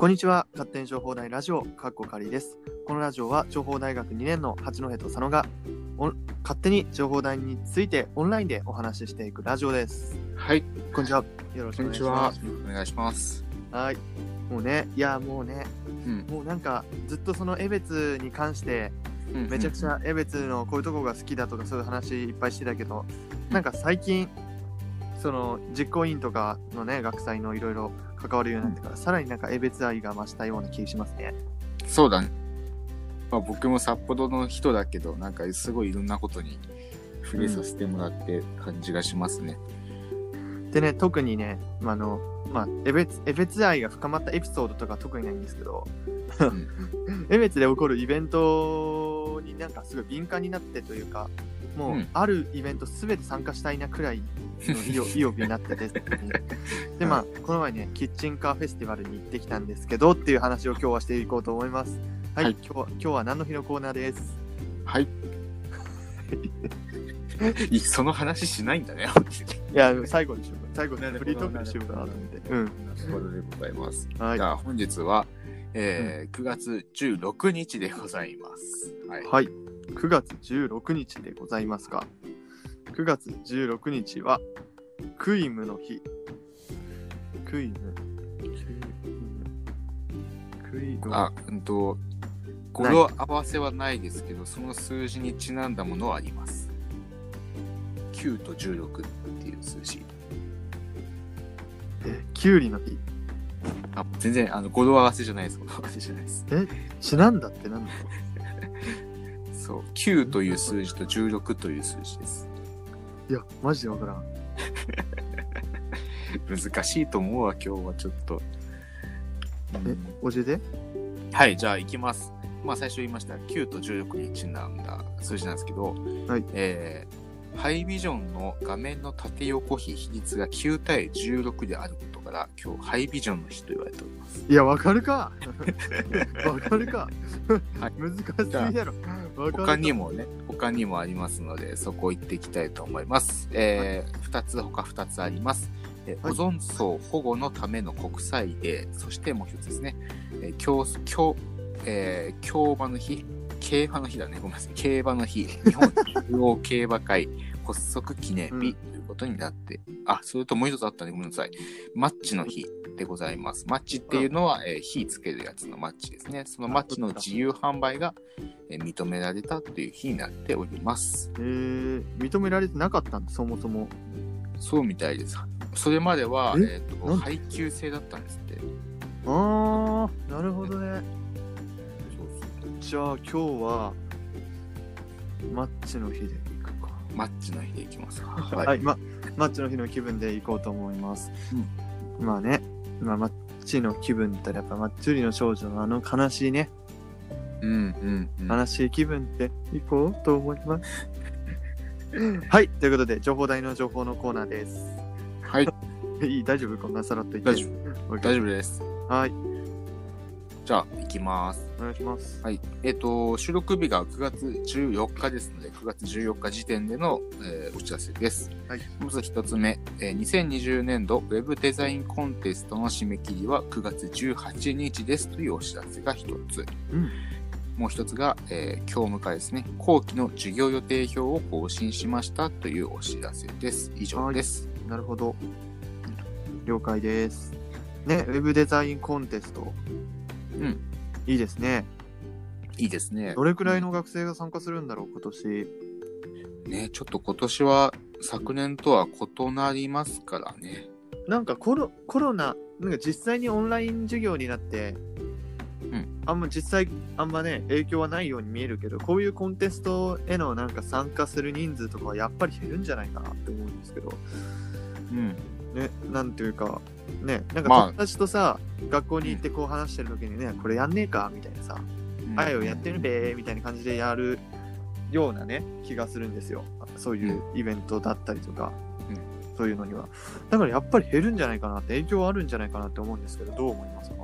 こんにちは。勝手に情報大ラジオかっこかりです。このラジオは情報大学2年の八戸と佐野がお勝手に情報大についてオンラインでお話ししていくラジオです。はい、こんにちは。よろしくお願いしこんにちは。ます。お願いします。はい。もうねいやもうねうん、もうなんかずっとその江別に関してめちゃくちゃ江別のこういうとこが好きだとかそういう話いっぱいしてたけどなんか最近その実行委員とかのね学祭のいろいろ関わるようになってからさらになんか江別愛が増したような気がしますね。そうだね。まあ、僕も札幌の人だけど、なんかすごいいろんなことに触れさせてもらって感じがしますね。でね特にね、まああのまあ、江別江別愛が深まったエピソードとか特にないんですけどうん 江別で起こるイベントになんかすごい敏感になってというかもう、うんあるイベントすべて参加したいなくらいの意欲意欲になってて でまあこの前ねキッチンカーフェスティバルに行ってきたんですけどっていう話を今日はしていこうと思います。はい、はい。今日は今日は何の日のコーナーです？はい。いその話しないんだね。いや最後にしよう最後にフリートークにしようかなと思って。うん。なるほど。でございます。はい。じゃあ本日は、えー9月16日でございます。はい。はい。9月16日でございますが、9月16日は、クイムの日。クイム。クイム。あ、うんと、語呂合わせはないですけど、その数字にちなんだものはあります。9と16っていう数字。え、キュウリの日？あ、全然、あの、語呂合わせじゃないです。語呂合わせじゃないです。ちなんだってなんだ？そう、9という数字と16という数字です。いや、マジでわからん。難しいと思うわ、今日はちょっと。え、教えて。はい、じゃあ行きます。まあ最初言いました9と16にちなんだ数字なんですけど、はいえーハイビジョンの画面の縦横比比率が9対16であることから、今日ハイビジョンの日と言われております。いや、わかるか わかるか、はい難しいやろ。他に。もね、他にもありますので、そこ行っていきたいと思います。えー、2つ、他2つあります。えーはいオゾン層保護のための国際デー、そしてもう一つですね、えー、競競えー競馬の日、競馬の日だね、ごめんなさい、競馬の日、日本中央競馬会 発足記念うん日ということになって、あ、それともう一つあったね、ごめんなさい、マッチの日でございます。マッチっていうのは、えー火つけるやつのマッチですね。そのマッチの自由販売がえー認められたという日になっております。えー、認められてなかったんだ、そもそも。そうみたいです。それまでは、え？えー、と配給制だったんですって。あー、なるほどね。じゃあ今日はマッチの日で行くか。マッチの日でいきますか。はい、はい。ま、マッチの日の気分で行こうと思います。まあね、まあ、マッチの気分ってやっぱマッチ売りの少女のあの悲しいね、うんうんうん。悲しい気分で行こうと思います。はい、ということで、情報台の情報のコーナーです。はい、いい、大丈夫？こんなさらっと言って。大丈夫。大丈夫です。夫。はい、じゃあ、行きます。お願いします。はい。えっ、と、収録日が9月14日ですので、9月14日時点での、えーお知らせです。はい。まず一つ目、えー2020年度ウェブデザインコンテストの締め切りは9月18日ですというお知らせが一つ。うん。もう一つが、えー今日迎えですね、後期の授業予定表を更新しましたというお知らせです。以上です。なるほど。了解です。ね、ウェブデザインコンテスト。うん。いいですね。いいですね。どれくらいの学生が参加するんだろう、今年？ね、ちょっと今年は昨年とは異なりますからね。なんかコロコロナ、なんか実際にオンライン授業になって、うんあんま実際、あんまね、影響はないように見えるけど、こういうコンテストへのなんか参加する人数とかはやっぱり減るんじゃないかなって思うんですけど、うん。ね、なんていうか、ね、なんまあか友達とさ、学校に行ってこう話してる時にね、これやんねえかみたいなさ、あよやってるべーみたいな感じでやるようなね、気がするんですよ。そういうイベントだったりとか、うんそういうのには。だからやっぱり減るんじゃないかなって、影響あるんじゃないかなって思うんですけど、どう思いますか？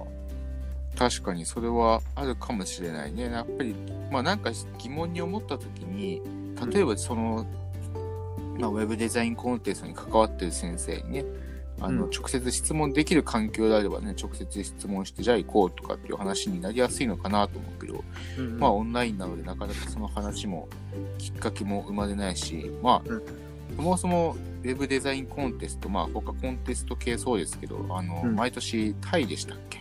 確かにそれはあるかもしれないね。やっぱり、まあなんか疑問に思った時に、例えばその、まあ、ウェブデザインコンテストに関わってる先生にね、あの、うん。直接質問できる環境であればね、直接質問して、じゃあ行こうとかっていう話になりやすいのかなと思うけど、うんまあオンラインなのでなかなかその話もきっかけも生まれないし、まあ、うん。そもそもウェブデザインコンテスト、まあ他コンテスト系そうですけど、あの、うん。毎年タイでしたっけ？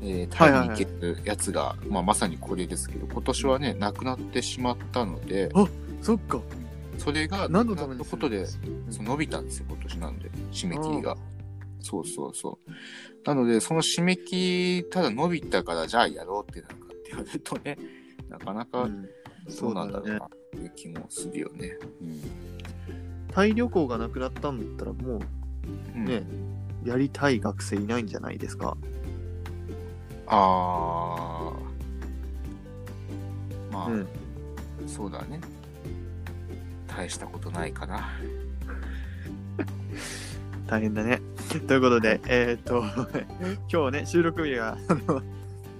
えータイに行けるやつが、まあまさにこれですけど、今年はね、なくなってしまったので、そっか。それが何のためにするったことで、んそう伸びたんですよ、今年なんで、締め切りが。そうそうそう。なので、その締め切り、ただ伸びたから、じゃあやろうってなるかって言われるとね、なかなかうんそうなんだろうねな、という気もするよね。タイ旅行がなくなったんだったらもうん。うね、やりたい学生いないんじゃないですか？あー。まあ、うん。そうだね。大したことないかな。大変だね。ということで、えーっと、今日ね、収録日が、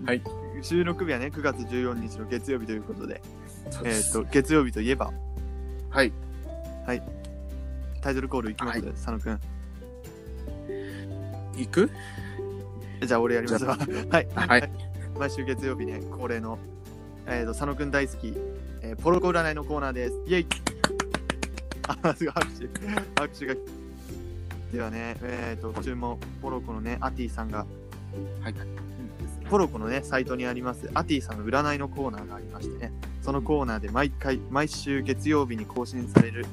はい。収録日はね、9月14日の月曜日ということで、えーっと、月曜日といえば、はい。はいタイトルコールいきます、はい佐野くん。行くじゃあ俺やりますわ。はい。はい。毎週月曜日ね、恒例の、えー、と佐野くん大好き、えーポロコ占いのコーナーです。イェイ、拍手。拍手が。ではね、えっ、と、注文、ポロコのね、アティさんが、はい。ポロコのね、サイトにあります、アティさんの占いのコーナーがありましてね、そのコーナーで毎回、毎週月曜日に更新される、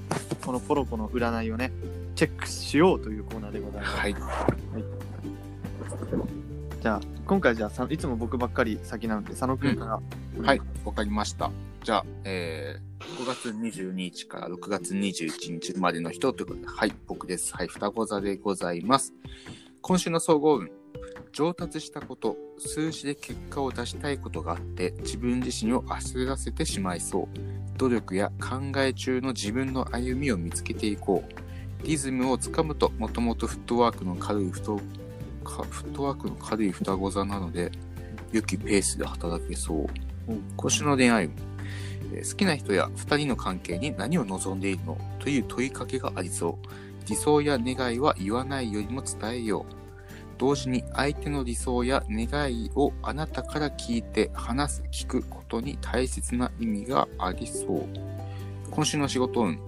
このポロコの占いをね、チェックしようというコーナーでございます。はい。じゃあ、今回じゃあさ、いつも僕ばっかり先なので、佐野くんから、はい。わかりました。じゃあ、えー、5月22日から6月21日までの人ということで、はい、僕です。はい、双子座でございます。今週の総合運。上達したこと、数字で結果を出したいことがあって、自分自身を焦らせてしまいそう。努力や考え中の自分の歩みを見つけていこう。リズムをつかむと、もともとフットワークの軽い太かフットワークの軽い双子座なので、良きペースで働けそう。今週の恋愛運。好きな人や二人の関係に何を望んでいるのという問いかけがありそう。理想や願いは言わないよりも伝えよう。同時に相手の理想や願いをあなたから聞いて話す、聞くことに大切な意味がありそう。今週の仕事運。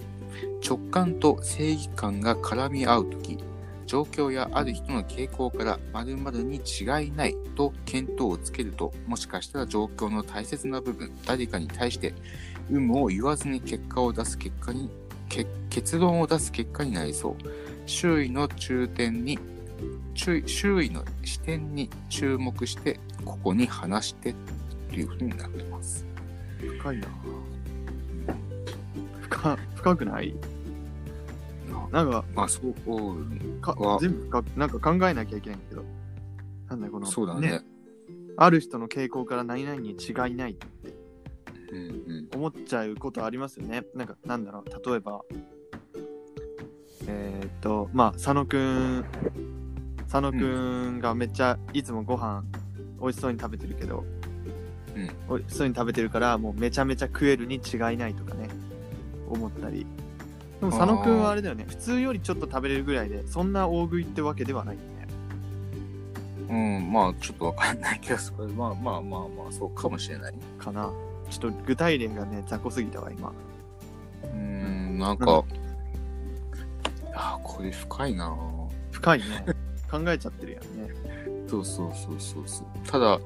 直感と正義感が絡み合うとき、状況やある人の傾向から〇〇に違いないと見当をつけると、もしかしたら状況の大切な部分、誰かに対して有無を言わずに結果を出す結果に、け結論を出す結果になりそう。周囲の中点に、周囲周囲の視点に注目して、ここに話してというふうになってます。深いな深深くない？なんかまあ、そう、かわ全部深くなんか考えなきゃいけないんだけど。なんだよこのそうだね。ある人の傾向から何々に違いないって。うんうん。思っちゃうことありますよね。なんかなんだろう。例えばえーっとまあ佐野くん佐野くんがめっちゃいつもご飯美味しそうに食べてるけど、うん。美味しそうに食べてるからもうめちゃめちゃ食えるに違いないとかね。思ったりでも佐野くんはあれだよね。普通よりちょっと食べれるぐらいでそんな大食いってわけではないよね。うん、まあ、ちょっとわかんないけど、それまあまあまあまあ、そうかもしれない。かな。ちょっと具体例がね雑魚すぎたわ今。うーん、なんか、あこれ深いな。深いね。考えちゃってるやんね。そうそうそうそうそう。ただ、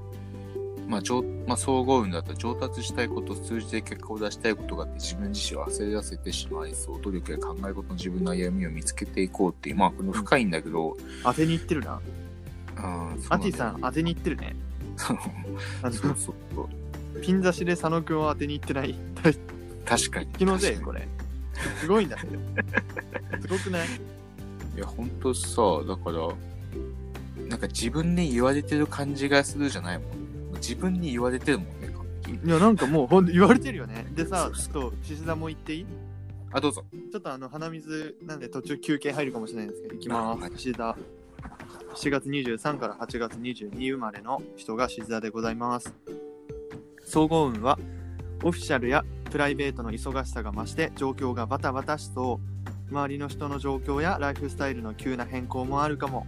まあ、上まあ、総合運だったら上達したいこと、数字で結果を出したいことがあって自分自身を焦らせてしまいそう。努力や考え事の自分の歩みを見つけていこうっていう、まあ、この深いんだけど、当てにいってるなうん、アティさんん当てにいってるねそうそうそう。ピン刺しで佐野くんを当てにいってない確かに。気のせいこれすごいんだけどすごくない？にいや、ほんとさ、だから、なんか自分に言われてる感じがするじゃないもん。自分に言われてるもんね、完璧にいやなんかもうほんと言われてるよね でさちょっと獅子座も言っていい？あ、どうぞ。ちょっとあの鼻水なんで途中休憩入るかもしれないんですけど、いきまあはいす。獅子座。7月23から8月22生まれの人が獅子座でございます。総合運は、オフィシャルやプライベートの忙しさが増して状況がバタバタしそう。周りの人の状況やライフスタイルの急な変更もあるかも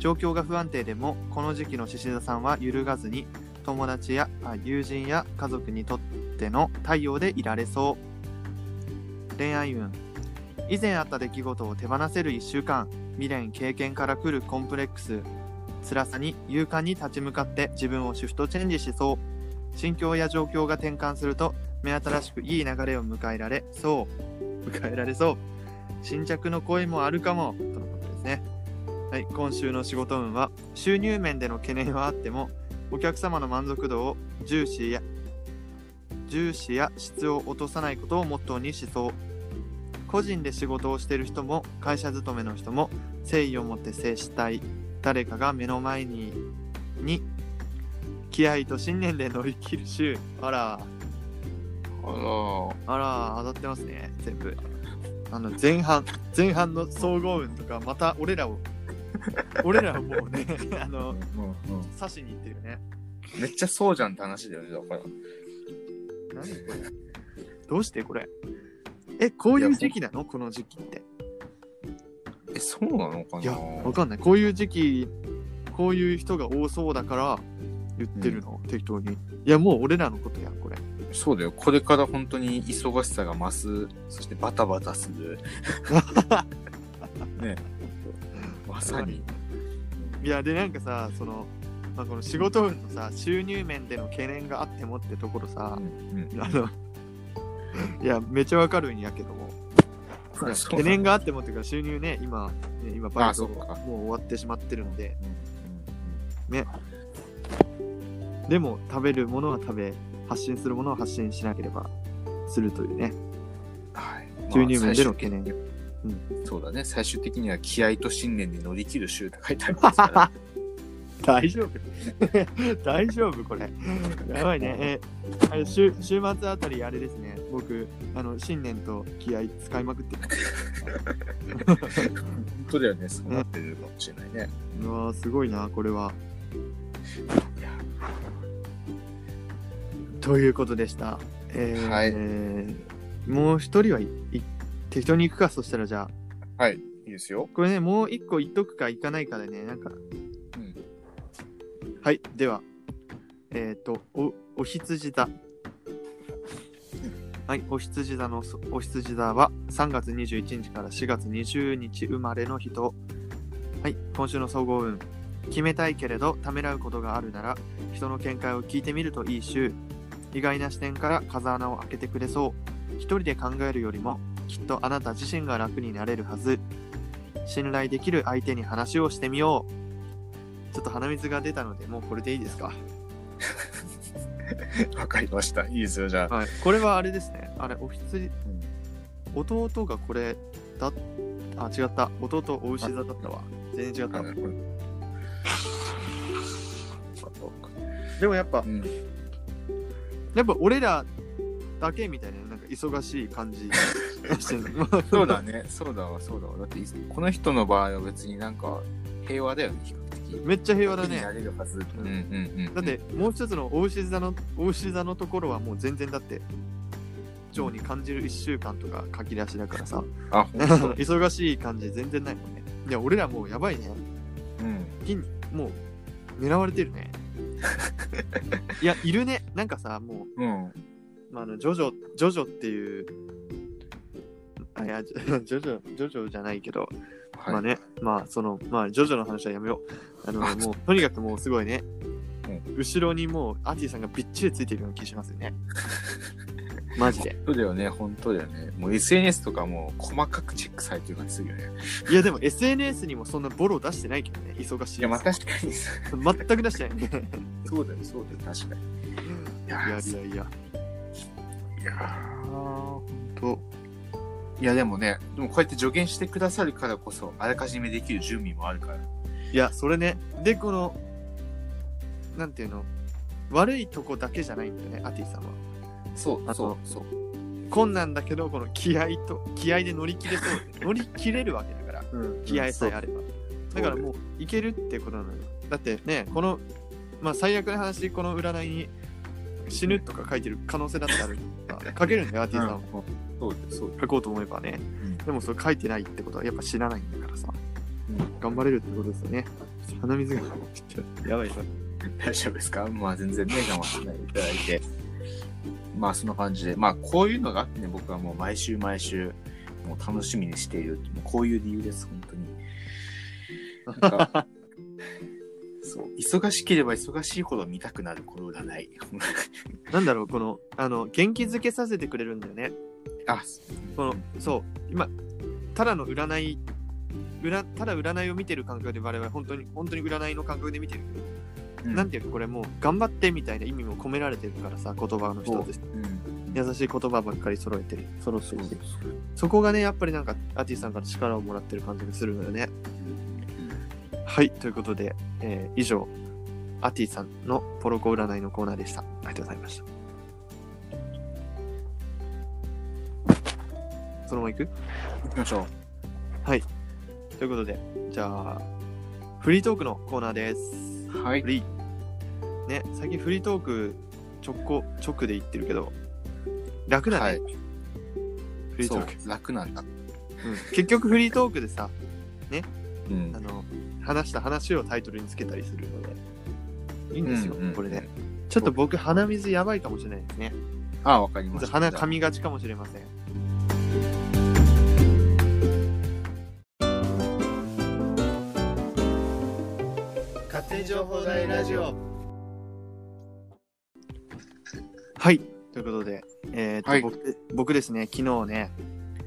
状況が不安定でもこの時期の獅子座さんは揺るがずに友達や友人や家族にとっての太陽でいられそう。恋愛運。以前あった出来事を手放せる1週間未練経験から来るコンプレックス。辛さに勇敢に立ち向かって自分をシフトチェンジしそう。心境や状況が転換すると目新しくいい流れを迎えられそう。迎えられそう。新着の声もあるかも。とのことですね。はい今週の仕事運は収入面での懸念はあってもお客様の満足度を重視や重視や質を落とさないことをモットーにしそう。個人で仕事をしている人も会社勤めの人も誠意を持って接したい。誰かが目の前にに気合と信念で乗り切る週あら。あら。あら当たってますね全部。あの前半前半の総合運とかまた俺らを 俺らをもうね あのうんうん。刺しに行ってるね。めっちゃそうじゃんって話だよね、だから。何これ？どうしてこれ？えこういう時期なの？この時期って。え、そうなのかな？いやわかんない。こういう時期こういう人が多そうだから言ってるの、適当に。いやもう俺らのことやんこれ。そうだよ。これから本当に忙しさが増す、そしてバタバタする。ね。まさに。いやでなんかさその、まあ、この仕事運のさ収入面での懸念があってもってところさう、んうん。あのいやめっちゃわかるんやけども。懸念があってもっていうか収入ね今ね今バイトもう終わってしまってるので。うんうんでも食べるものは食べ発信するものは発信しなければするというね。はい。収入面でのまあ懸念、そうだね。最終的には気合と信念で乗り切る週って書いてありますから。大丈夫。大丈夫これ。やばいね。えあれ週週末あたりあれですね。僕あの信念と気合使いまくってる。本当だよね。そうなってるかもしれないね。うわーすごいなこれは。ということでした。えーはい。えーもう一人はいい適当に行くかそしたらじゃあはい。いいですよ。これねもう一個言っとくか行かないかでねなんかうん。はい、では、えっ、と、お、お羊座。はい、お羊座の、そお羊座は3月21日から4月20日生まれの人。はい、今週の総合運。決めたいけれど、ためらうことがあるなら、人の見解を聞いてみるといい週。意外な視点から風穴を開けてくれそう。一人で考えるよりも、きっとあなた自身が楽になれるはず。信頼できる相手に話をしてみよう。ちょっと鼻水が出たので、もうこれでいいですか？わかりました。いいですよ、じゃあ。はい。これはあれですね。あれ、おひつりうん、弟がこれだ、あ、違った。弟、お牛座だったわ。全然違った。でもやっぱう、んやっぱ俺らだけみたいな、なんか忙しい感じ。そうだね。そうだわ、そうだわ。だって、この人の場合は別になんか平和だよね、比較的。めっちゃ平和だね。れるはず。うんうんうん。だって、もう一つのお牛座の、お牛座のところはもう全然だって、腸に感じる1週間とか書き出しだからさ、あ、忙しい感じ全然ないもんね。いや、俺らもうやばいね。うん。金もう狙われてるね。いや、いるね。なんかさ、もうん。う、まあ、あの、ジョジョ、ジョジョっていう、あ、いや、ジョジョ、ジョジョじゃないけど、まあはい。ね、まあ、その、まあ、ジョジョの話はやめよう。あの、もう、とにかくもうすごいね、後ろにもう、アーティさんがびっちりついてるような気しますよね。マジで。そうだよね、本当だよね。もう SNS とかも細かくチェックされてる感じするよね。いや、でも SNS にもそんなボロ出してないけどね、忙しい。いや、まあ確かに。全く出してないね。そうだよ、そうだよ、確かに。いやいやいやいや。いやー、ほんと。いや、でもね、でもこうやって助言してくださるからこそ、あらかじめできる準備もあるから。いや、それね。で、この、なんていうの、悪いとこだけじゃないんだよね、アティさんは。そう、あとそう、そう。困難だけど、この気合と、気合で乗り切れそう。乗り切れるわけだから、気合さえあれば。だからもう、いけるってことなのよ。だってね、この、まあ最悪な話、この占いに死ぬとか書いてる可能性だってあるから。書けるんだよ、アティさんは。そうそう。書こうと思えばね。でもそれ書いてないってことはやっぱ知らないんだからさ、頑張れるってことですよね。鼻水が、やばいやばい。大丈夫ですか？まあ全然ね、我慢しないでいただいて。まあそんな感じで、まあこういうのがあってね、僕はもう毎週毎週、もう楽しみにしている。もうこういう理由です、本当に。なんか そう、忙しければ忙しいほど見たくなる、この占い。なんだろう、この、あの、元気づけさせてくれるんだよね。あ、この、そう、今、ただの占い、占ただ占いを見てる感覚で我々本当に、本当に占いの感覚で見てるうんなんていうかこれもう頑張ってみたいな意味も込められてるからさ、言葉の一つです。うん。優しい言葉ばっかり揃えてる。揃ってるそうそうそこがね、やっぱりなんか、アティさんから力をもらってる感じがするのよね。はい、ということで、えー以上、アティさんのポロコ占いのコーナーでした。ありがとうございました。そのまま行く？行きましょということで、じゃあ、フリートークのコーナーです。う。はいフ。リー。ね、最近フリートーク直行、直で言ってるけど、楽だね。はい。フリートそうーク、楽なんだ。うん結局フリートークでさ、うんあの、話した話をタイトルにつけたりするので、いいんですよ、うんうんうんこれで。ちょっと僕、鼻水やばいかもしれないですね。あ、わかりました。鼻噛みがちかもしれません。勝手に情報大ラジオはい。ということで、えーとはい僕僕ですね、昨日ね、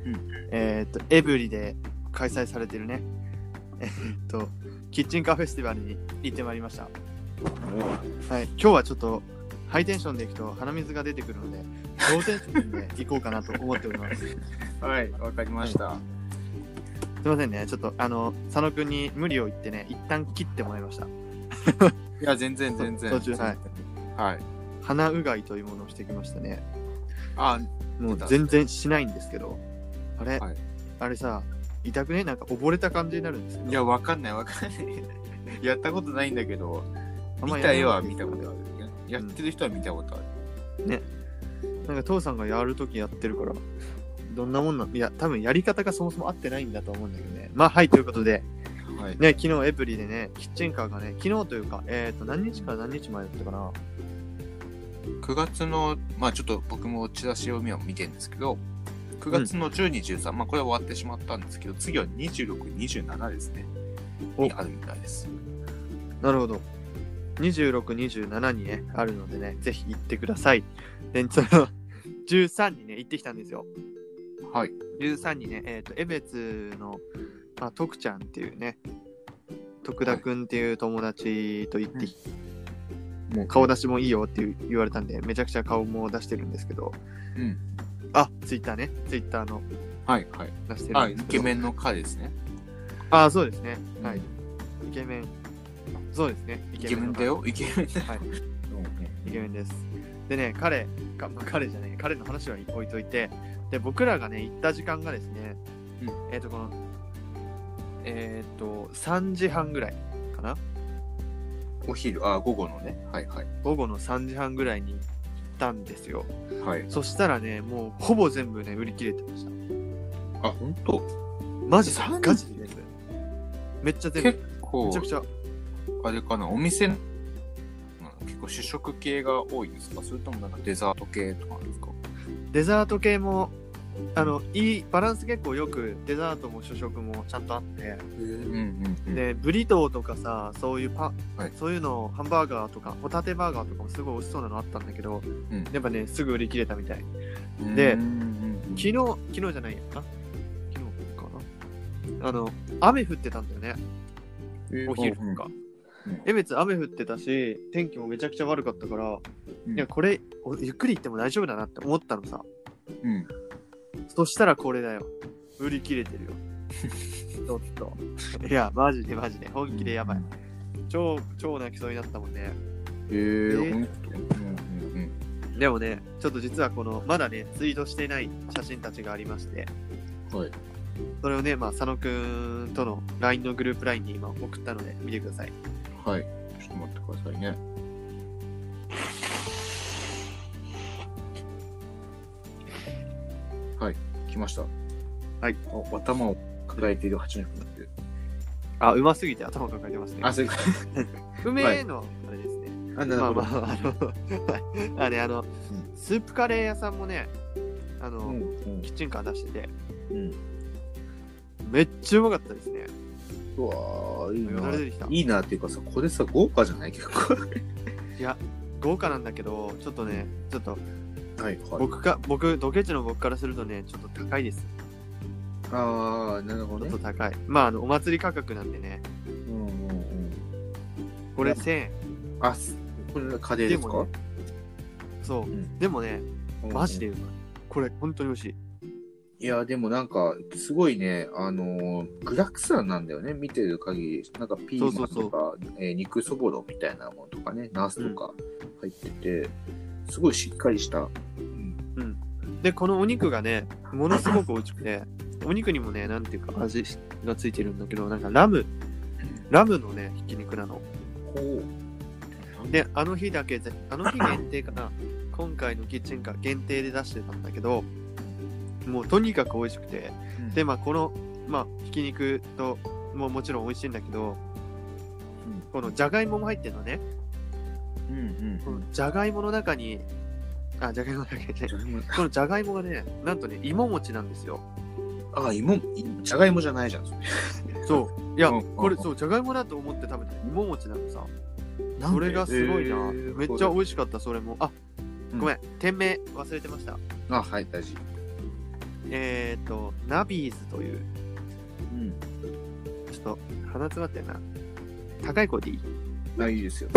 うんえっ、と、エブリで開催されてるね、えっ、と、キッチンカーフェスティバルに行ってまいりました。はい。今日はちょっと、ハイテンションで行くと鼻水が出てくるので、ローテンションで行こうかなと思っております。す いはい、わかりました。ませんね、ちょっと、あの、佐野くんに無理を言ってね、一旦切ってもらいました。いや、全然全然。途中はい。はい。鼻うがいというものをしてきましたね。あ、もう全然しないんですけど、あれ、はいあれさ、痛くね？なんか溺れた感じになるんですけど。いや、わかんないわかんない。やったことないんだけど、あんま見た絵は見たことある。ややってる人は見たことある。なんか父さんがやるときやってるから、どんなもんなん？いや、多分やり方がそもそも合ってないんだと思うんだけどね。まあ、はい、ということで、はい。ね、昨日エブリでね、キッチンカーがね、昨日というか、えっ、と、何日から何日前だったかな？9月の、まあちょっと僕もチラシを見てるんですけど、9月の12、13、まあこれは終わってしまったんですけど、次は26、27ですね。おにあるみたいです。なるほど。26、27にね、あるのでね、ぜひ行ってください。で、その、13にね、行ってきたんですよ。はい。13にね、えっ、と、江別の、まあ、徳ちゃんっていうね、徳田くんっていう友達と行ってき、もう顔出しもいいよっていう言われたんで、めちゃくちゃ顔も出してるんですけど、うん。あ、ツイッターね、ツイッターのはい、はい。出してるあ、イんですけど。ケメンの彼ですね。あ、そうですね。うんはい。イケメン。そうですね。イイケメンだよ、イケメンだよ。はい うんイケメンです。でね、彼、かまあ、彼じゃない、彼の話は置いといて、で、僕らがね、行った時間がですね、うんえっ、と、この、えっ、と、3時半ぐらいかなお昼、あ、午後のね。はい、はい。午後の3時半ぐらいに行ったんですよ。はい。そしたらね、もうほぼ全部ね、売り切れてました。あ、本当？マジで？3ガチで全部。めっちゃ全部。結構めちゃくちゃ。あれかな、お店、うん結構主食系が多いですか？それともなんかデザート系とかあるんですか？デザート系も、あの、いい、バランス結構よく、デザートも主食もちゃんとあって。で、ブリトーとかさ、そういうパ、はいそういうの、ハンバーガーとか、ホタテバーガーとかもすごい美味しそうなのあったんだけど、うんやっぱね、すぐ売り切れたみたい。うんで昨日、昨日じゃないやか昨日かなあの、雨降ってたんだよね、お昼とか。江別雨降ってたし、天気もめちゃくちゃ悪かったから、うんいや、これ、おゆっくり行っても大丈夫だなって思ったのさ。うん。そしたらこれだよ。売り切れてるよ。ちょっと。いや、マジでマジで。本気でやばい。超、超泣きそうになったもんね。へええほんとうんうんうん。でもね、ちょっと実はこの、まだね、ツイートしてない写真たちがありまして、はい。それをね、まあ、佐野くんとの LINE のグループ LINE に今送ったので、見てください。はい。ちょっと待ってくださいね。はい。来ました。はい。お頭を抱えている八戸君になってる。あ、うますぎて頭抱えてますね。あ、そういうこ 梅の、あれですね。と。あ、なるほど。まあまあ、あの、あれ、あの、スープカレー屋さんもね、あの、うんうんキッチンカー出してて、うん。めっちゃうまかったですね。うわーいいなよだれ出てきた。いいなっていうかさ、これさ、豪華じゃない？結構。豪華なんだけど、ちょっとね、ちょっと、はいはい。僕か、僕、ドケチの僕からするとね、ちょっと高いです。ああ、なるほどねちょっと。高い。まあ、あの、お祭り価格なんでね、うんうんうん。これいや1000円。あ、すこれカレーですか？ねそう。んでもね、うんマジでうまい。これ、本当に美味しい。いや、でもなんか、すごいね、あのー具沢山なんだよね、見てる限り。なんかピーマンとか、えー肉そぼろみたいなものとかね、ナスとか入ってて、すごいしっかりした。うんで、このお肉がね、ものすごく美味しくて、お肉にもね、なんていうか味がついてるんだけど、なんかラム、ラムのね、ひき肉なの。ほう。で、あの日だけぜ、あの日限定かな、今回のキッチンカー限定で出してたんだけど、もうとにかく美味しくて、で、まあ、この、まあ、ひき肉と、ももちろん美味しいんだけど、このじゃがいもも入ってるのね。うんうんじゃがいもの中に、あ、じゃがいもだけじゃないうん。このじゃがいもがね、なんとね、芋餅なんですよ。あ、芋、いじゃがいもじゃないじゃん、それ。そう。いやうん、これ、そう、じゃがいもだと思って食べて芋餅なのさ。それがすごいな。えーめっちゃ美味しかった、それも。あ、うんごめん、店名忘れてました。あ、はい、大事。えっ、ー、と、ナビーズという、うん。ちょっと鼻詰まってるな。高い声でいい？あ、いいですよ。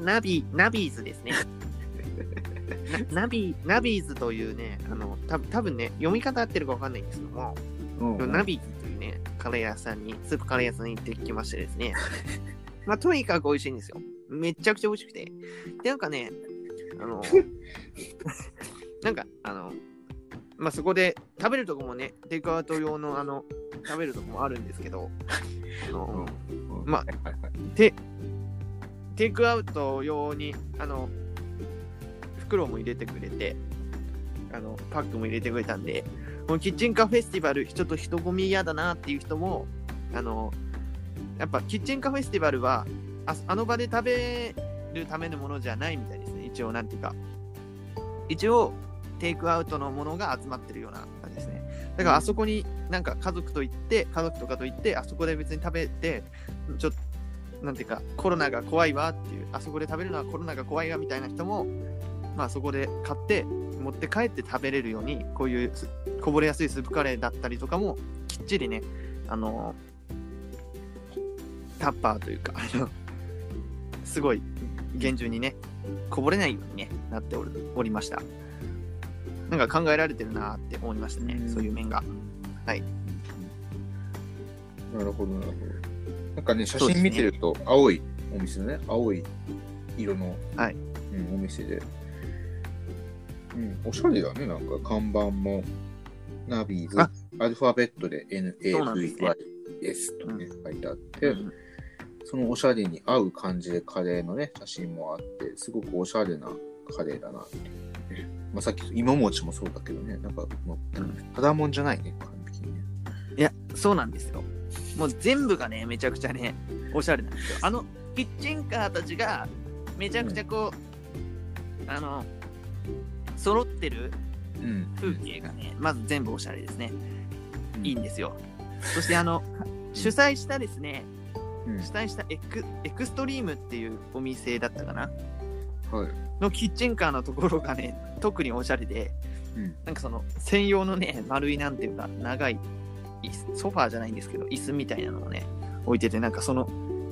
ナビ、ナビーズですね。なナビ、ナビーズというね、あの、た多分ね、読み方合ってるかわかんないんですけども、うんナビーズというね、カレー屋さんに、スープカレー屋さんに行ってきましてですね。まあ、とにかく美味しいんですよ。めっちゃくちゃ美味しくて。で、なんかね、あの、なんか、あの、まあ、そこで食べるとこもね、テイクアウト用のあの、食べるとこもあるんですけど、あの、まあはいはいはいテイクアウト用に、あの、袋も入れてくれて、あの、パックも入れてくれたんで、このキッチンカーフェスティバル、ちょっと人混み嫌だなっていう人も、あの、やっぱキッチンカーフェスティバルは、ああの場で食べるためのものじゃないみたいですね。一応、なんていうか。一応、テイクアウトのものが集まってるような感じですね。だから、あそこになんか家族と行って、家族とかと行って、あそこで別に食べて、ちょっと、なんていうか、コロナが怖いわっていう、あそこで食べるのはコロナが怖いわみたいな人も、まあそこで買って、持って帰って食べれるように、こういうすこぼれやすいスープカレーだったりとかも、きっちりね、あのタッパーというか、あのすごい厳重にね、こぼれないように、ね、なっておるおりました。なんか考えられてるなって思いましたね、うんそういう面が。なるほど、なるほど。なんかね、写真見てると、青いお店のね、青い色の、はい。うん、お店で。うん、おしゃれだね、なんか看板も、ナビーズ、あ。アルファベットで NAVYS とね、書いてあっうて、ん。そのおしゃれに合う感じでカレーのね、写真もあって、すごくおしゃれなカレーだなって。まあ、さっき芋餅もそうだけどね、なんかただもんじゃないね、完璧にね。いや、そうなんですよ。もう全部がね、めちゃくちゃね、おしゃれなんですよ。あの、キッチンカーたちが、めちゃくちゃこう、あの、揃ってるうん。風景がね、まず全部おしゃれですね。いいんですよ。そして、あの、主催したですね、うん。主催したエクエクストリームっていうお店だったかな？はい。のキッチンカーのところがね、特におしゃれで、うん。なんかその専用のね、丸いなんていうか、長いソファーじゃないんですけど、椅子みたいなのをね、置いてて、なんかその、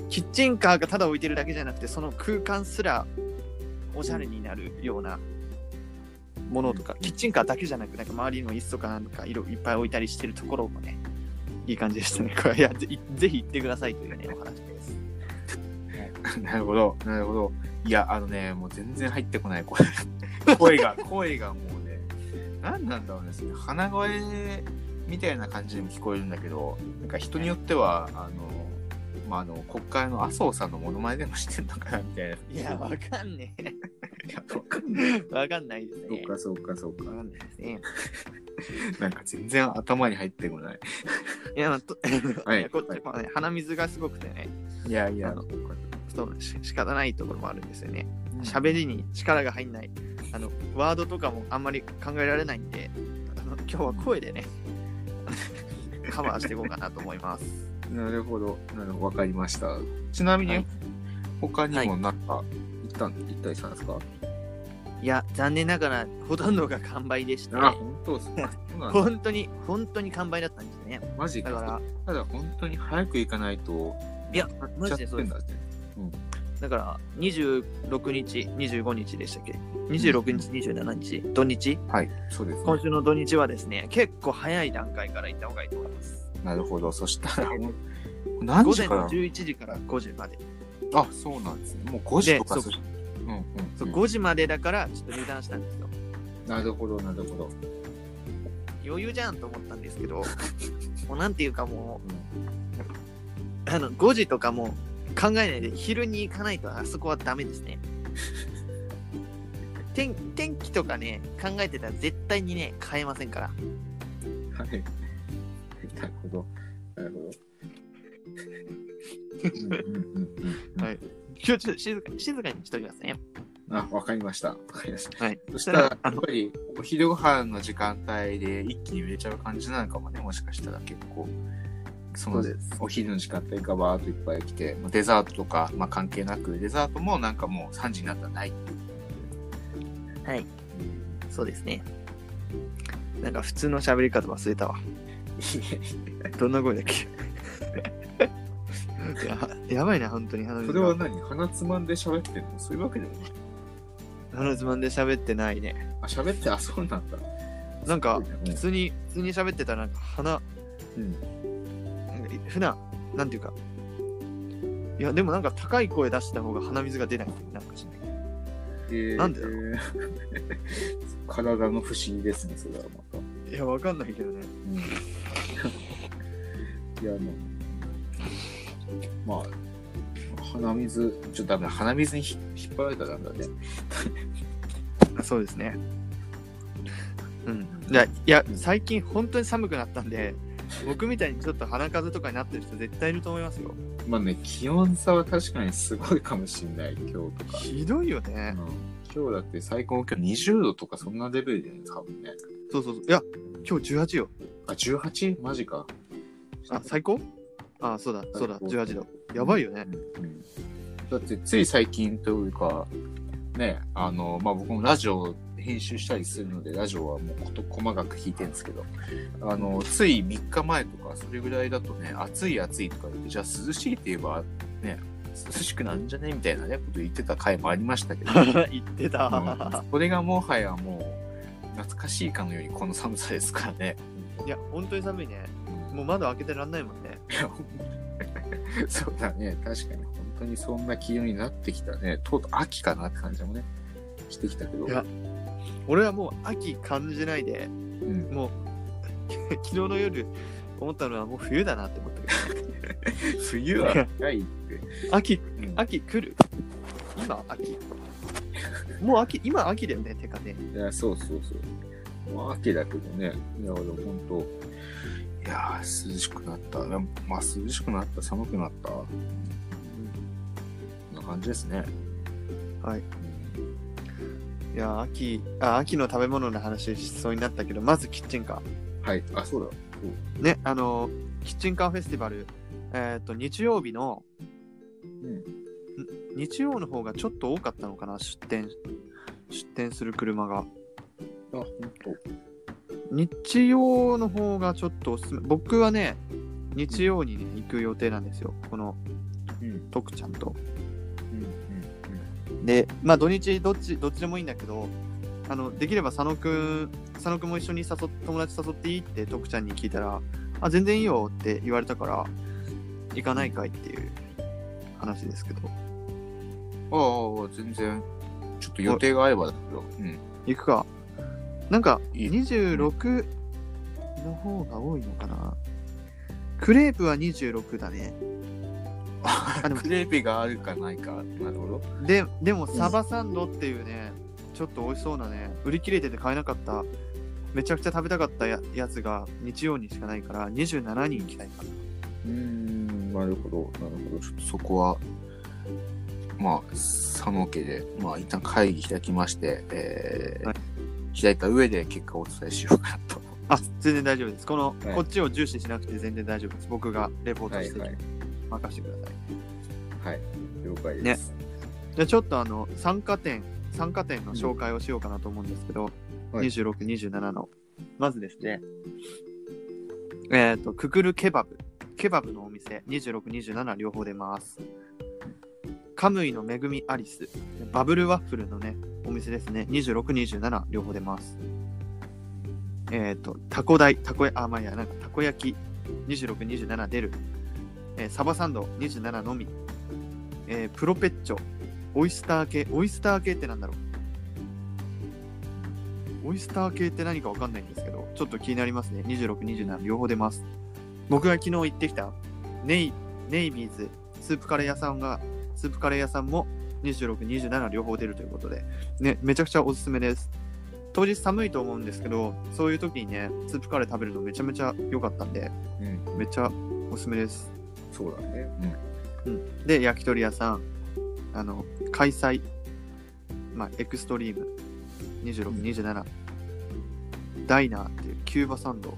キッチンカーがただ置いてるだけじゃなくて、その空間すらおしゃれになるようなものとか、キッチンカーだけじゃなく、なんか周りの椅子とかなんか色いっぱい置いたりしてるところもね、いい感じでしたね。これいやぜぜひ行ってくださいというね、お話です。なるほど、なるほど。いや、あのね、もう全然入ってこない、声。声が、声がもうね、何なんだろうね、それ鼻声みたいな感じでも聞こえるんだけど、なんか人によっては、あの、まあ、あの、国会の麻生さんのモノマネでもしてんのかな、みたいな。いや、わかんね いやわかんない。え。わかんないですね。そうか、そうか、そうかわ。かんないですね。なんか全然頭に入ってこない。いや、まあと はいこっちもね、鼻水がすごくてね、いやいあのそうし仕方ないところもあるんですよね。喋りに力が入んない、あの、ワードとかもあんまり考えられないんで、あの今日は声でね、カバーしていこうかなと思います。なるほど。なるほど。わかりました。ちなみに、はい他にもなんか、行ったん、行ったりしたんですか？いや、残念ながら、ほとんどが完売でして、あ、本当ですか？そうなんだ本当に、本当に完売だったんですね。マジか。だから、ただ本当に早く行かないと、いや、買マジでそうです。んだね。だから、26日、25日でしたっけ ?26 日、27日、土日？はい、そうです、ね。今週の土日はですね、結構早い段階から行った方がいいと思います。なるほど。そしたら、何午前の時から？11時から5時まで。あ、そうなんですね。もう5時とかでそうんうん、そううん5時までだから、ちょっと油断したんですよ。なるほど、なるほど。余裕じゃんと思ったんですけど、もうなんていうかもう、あの、5時とかも考えないで、昼に行かないとあそこはダメですね。天天気とかね、考えてたら絶対にね、変えませんから。はい。なるほど。なるほど。はい今日ちょっと静かに、静かにしときますね。あ、わかりました。わかりました。はい。そしたら、やっぱり、お昼ご飯の時間帯で一気に売れちゃう感じなのかもね、もしかしたら結構。そのそうですお昼の時間帯がバーっといっぱい来て、まあデザートとか、まあ、関係なく、デザートもなんかもう3時になったらない。はい。そうですね。なんか普通の喋り方忘れたわ。どんな声だっけ？ややばいな、本当に。それは何？鼻つまんで喋ってんの？そういうわけでもない。鼻つまんで喋ってないね。あ、喋って、あ、そうなんだ。なんか普通に、普通に喋ってたら、なんか鼻、うん。普段、なんていうか。いや、でもなんか高い声出した方が鼻水が出ない。なんかしない。えーなんでだろう 体の不思議ですね、それはまた。いや、わかんないけどね。いや、あの、まあ、鼻水、ちょっとダメだ。鼻水にひ引っ張られたらなんだね。あ そうですね。うん。いや、いや最近本当に寒くなったんで、僕みたいにちょっと鼻風邪とかになってる人絶対いると思いますよ。まあね、気温差は確かにすごいかもしんない、今日とか。ひどいようんね。今日だって最高気温20度とかそんなレベルじゃない多分ね。そうそうそう。いや、今日18よ。あ、18? マジか。あ、最高？あ、そうだ、そうだ、最高18度。やばいよね。うんうんだってつい最近というか、ね、あの、まあ、僕もラジオ編集したりするので、ラジオはもうこと細かく聞いてるんですけど、あの、つい3日前とか、それぐらいだとね、暑い暑いとか言って、じゃあ涼しいって言えば、ね、涼しくなるんじゃねみたいなね、こと言ってた回もありましたけど、言ってた。うんこれがもはやもう、懐かしいかのようにこの寒さですからね。いや、本当に寒いね。うんもう窓開けてらんないもんね。そうだね、確かに、本当にそんな気温になってきたね。とうとう秋かなって感じもね、してきたけど。いや俺はもう秋感じないで、うん、もう、昨日の夜思ったのはもう冬だなって思ったけどね。冬は早いって。秋、うん秋来る？今秋？もう秋、今秋だよね、てかね。いや、そうそうそう。もう秋だけどね。いや、俺本当いやー、涼しくなった。いやまあ、涼しくなった、寒くなった。こんな感じですね。はい。いや、秋、あ、秋の食べ物の話しそうになったけど、まずキッチンカはい。あ、そうだ。ー。ね、あの、キッチンカーフェスティバル、えっ、と、日曜日の、うん。日曜の方がちょっと多かったのかな、出店、出店する車が。あ、本日曜の方がちょっとおすすめ。僕はね、日曜にね、行く予定なんですよ。この、当。うん。徳ちゃんと。うん。で、まあ土日どっち、どっちでもいいんだけど、あの、できれば佐野くん、佐野くんも一緒に誘っ友達誘っていいって徳ちゃんに聞いたら、あ、全然いいよって言われたから、行かないかいっていう話ですけど。ああ、全然。ちょっと予定が合えばだけど。うん。行くか。なんか、いい26の方が多いのかな。クレープは26だね。あでもクレープがあるかないか。なるほど。で、でもサバサンドっていうね、ちょっと美味しそうなね、売り切れてて買えなかっためちゃくちゃ食べたかったややつが日曜にしかないから27人行きたいかなうーん、なるほど、なるほど。ちょっとそこは、まあ、佐野家で、まあ、一旦会議開きまして、えーはい開いた上で結果をお伝えしようかなと。あ全然大丈夫ですこの、はいこっちを重視しなくて全然大丈夫です僕がレポートして、はいはい。任せてください。はい。了解です。じゃあちょっとあの参加店参加店の紹介をしようかなと思うんですけど、はい。26、27の。まずですね。えっ、とククルケバブ。ケバブのお店。26、27両方出ます。カムイの恵みアリス。バブルワッフルのねお店ですね。26、27両方出ます。えっ、とタコ大たこやあまあいいやなんかたこ焼き。26、27出る、えーサバサンド27のみ。えープロペッチョ。オイスター系。オイスター系ってなんだろう？オイスター系って何かわかんないんですけどちょっと気になりますね。26、27両方出ます。僕が昨日行ってきた。ネイネイビーズ。スープカレー屋さんがスープカレー屋さんも26、27両方出るということで。ねめちゃくちゃおすすめです。当日寒いと思うんですけどそういう時にねスープカレー食べるのめちゃめちゃ良かったんでうん。めっちゃおすすめですそうだね。で、焼き鳥屋さん、あの、開催、まあ、エクストリーム、26、27、ダイナーっていうキューバサンド、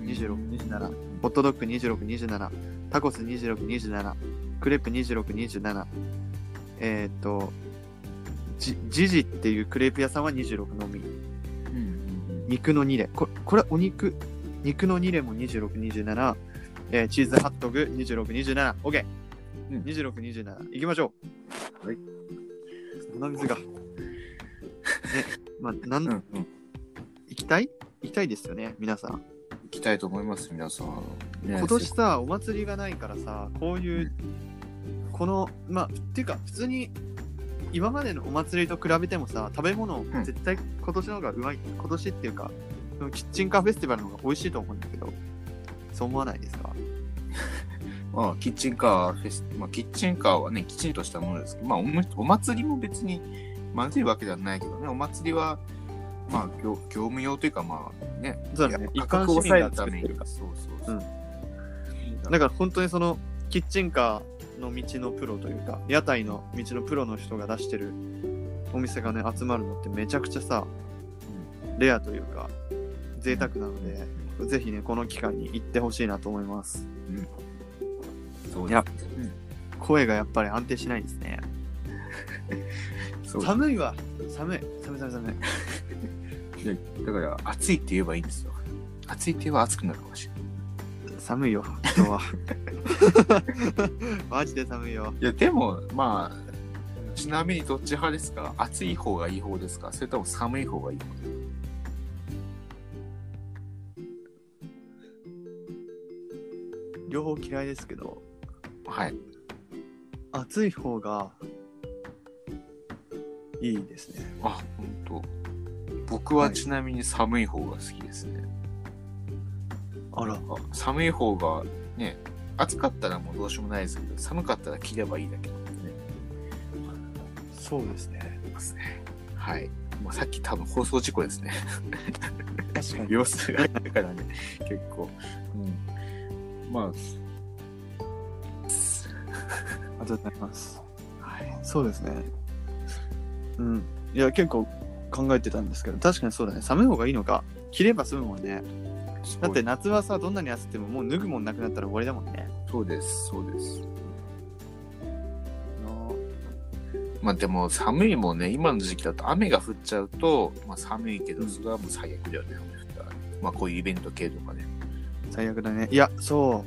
うん。26、27、ホットドッグ26、27、タコス26、27、クレープ26、27、えーっと、ジジジっていうクレープ屋さんは26のみ、うんうんうん。肉の2レ、ここれお肉、肉の2レも26、27、えーチーズハットグ26、27、OK。うん26、27、行きましょう。はい。鼻水が。ね、まあ、なん、うんうん。行きたい？行きたいですよね、皆さん。行きたいと思います、皆さん。ね今年さ、お祭りがないからさ、こういう、この、まあ、っていうか、普通に、今までのお祭りと比べてもさ、食べ物、ん絶対今年の方がうまい。今年っていうか、キッチンカーフェスティバルの方が美味しいと思うんだけど、そう思わないですか？まあ、キッチンカーフェス、まあ、キッチンカーはね、きちんとしたものですけど、まあ、おもお祭りも別にまずいわけではないけどね、お祭りは、まあ、業業務用というか、まあね、そうだね。一価格を抑えるために。そうそうそう。ら。だから本当にその、キッチンカーの道のプロというか、屋台の道のプロの人が出してるお店がね、集まるのってめちゃくちゃさ、レアというか、贅沢なので、ぜひね、この機会に行ってほしいなと思います。そういやうん声がやっぱり安定しないですね。寒いわ寒い寒い寒い寒い。でだから、暑いって言えばいいんですよ。暑いって言えば暑くなるかもしれない。寒いよ、今日は。マジで寒いよ。いや、でも、まあ、ちなみにどっち派ですか？暑い方がいい方ですか？それとも寒い方がいい方ですか？両方嫌いですけど、はい。暑い方がいいですね。あ、本当。僕はちなみに寒い方が好きですね。あら、あ寒い方がね、暑かったらもうどうしようもないですけど、寒かったら着ればいいだけなんでね。そうですね。ますね。はい。もうさっき多分放送事故ですね。確かに。様子があったからね、結構。うん。まあ、ありがとうございます。はい。そうですね。うん。いや、結構考えてたんですけど、確かにそうだね。寒い方がいいのか。着れば済むもんね。だって夏はさ、どんなに暑くてももう脱ぐもんなくなったら終わりだもんね。そうです、そうです。まあでも寒いもんね、今の時期だと雨が降っちゃうと、まあ寒いけど、それはもう最悪だよね、雨降ったら。まあこういうイベント系とかね。最悪だね。いや、そ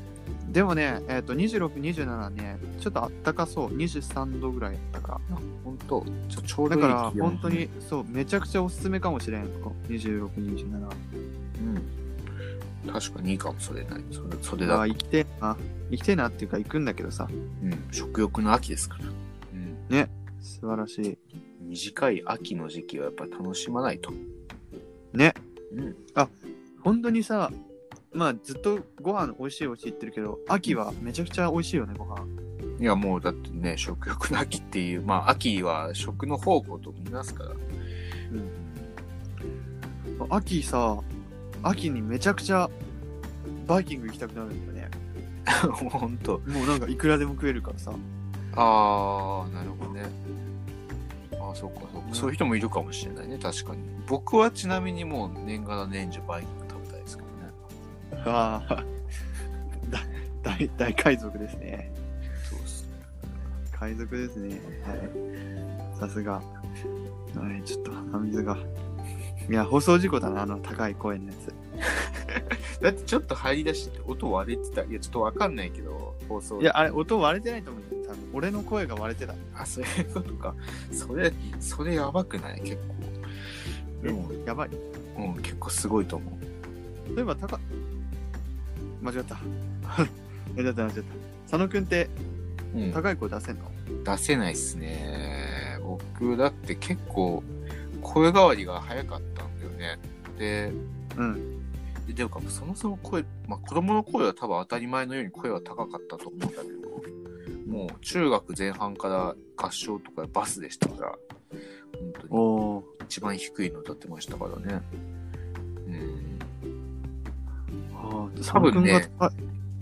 う。でもね、えっ、と、26、27ね、ちょっとあったかそう。23度ぐらいやったか本当ちょちょうら。どいいだから、本当に、そう、めちゃくちゃおすすめかもしれん。こう26、27。うん。確かにいいかもしれない。それそれだああ、。生きてえな。生きてえなっていうか、行くんだけどさ。うん。食欲の秋ですから。うん。素晴らしい。短い秋の時期はやっぱ楽しまないと。ね。うん。本当にさ、まあ、ずっとご飯美味しい美味しい言ってるけど、秋はめちゃくちゃ美味しいよね、ご飯。いやもうだってね、食欲の秋っていう、まあ秋は食の宝庫と見ますから。秋さ、秋にめちゃくちゃバイキング行きたくなるんだよね。ほんと。もうなんかいくらでも食えるからさ。ああ、なるほどね。ああ、そっかそっか。そういう人もいるかもしれないね、確かに。僕はちなみにもう年がら年中バイキングああ、だ大大海賊ですね。そうっすね。海賊ですね。はい。さすが。はい、ちょっと鼻水が。いや、放送事故だな、あの高い声のやつ。だってちょっと入り出して音割れてた。いや、ちょっとわかんないけど、放送。いや、あれ、音割れてないと思うよ。多分俺の声が割れてた。あ、そういうことか。それ、それやばくない？結構。でも、やばい。うん、結構すごいと思う。例えば、高、間違った。え、だって間違った。佐野くんってうん、高い声出せんの、出せないっすね。僕、だって結構、声変わりが早かったんだよね。で、うん。ででもかそもそも声、まあ、子供の声は多分当たり前のように声は高かったと思うんだけど、もう中学前半から合唱とかバスでしたから、本当に。一番低いの歌ってましたからね。うん。多分ね